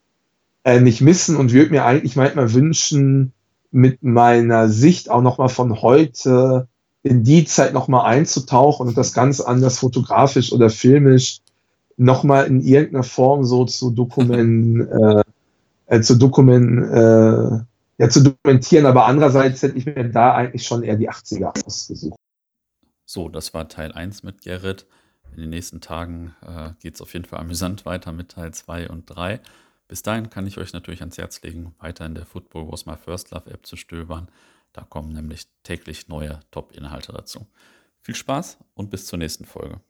äh, nicht missen und würde mir eigentlich manchmal wünschen, mit meiner Sicht auch nochmal von heute in die Zeit nochmal einzutauchen und das ganz anders fotografisch oder filmisch nochmal in irgendeiner Form so zu dokumentieren, äh, äh, zu dokumentieren, äh, ja, zu dokumentieren, aber andererseits hätte ich mir da eigentlich schon eher die 80er ausgesucht. So, das war Teil 1 mit Gerrit. In den nächsten Tagen äh, geht es auf jeden Fall amüsant weiter mit Teil 2 und 3. Bis dahin kann ich euch natürlich ans Herz legen, weiter in der Football Was My First Love App zu stöbern. Da kommen nämlich täglich neue Top-Inhalte dazu. Viel Spaß und bis zur nächsten Folge.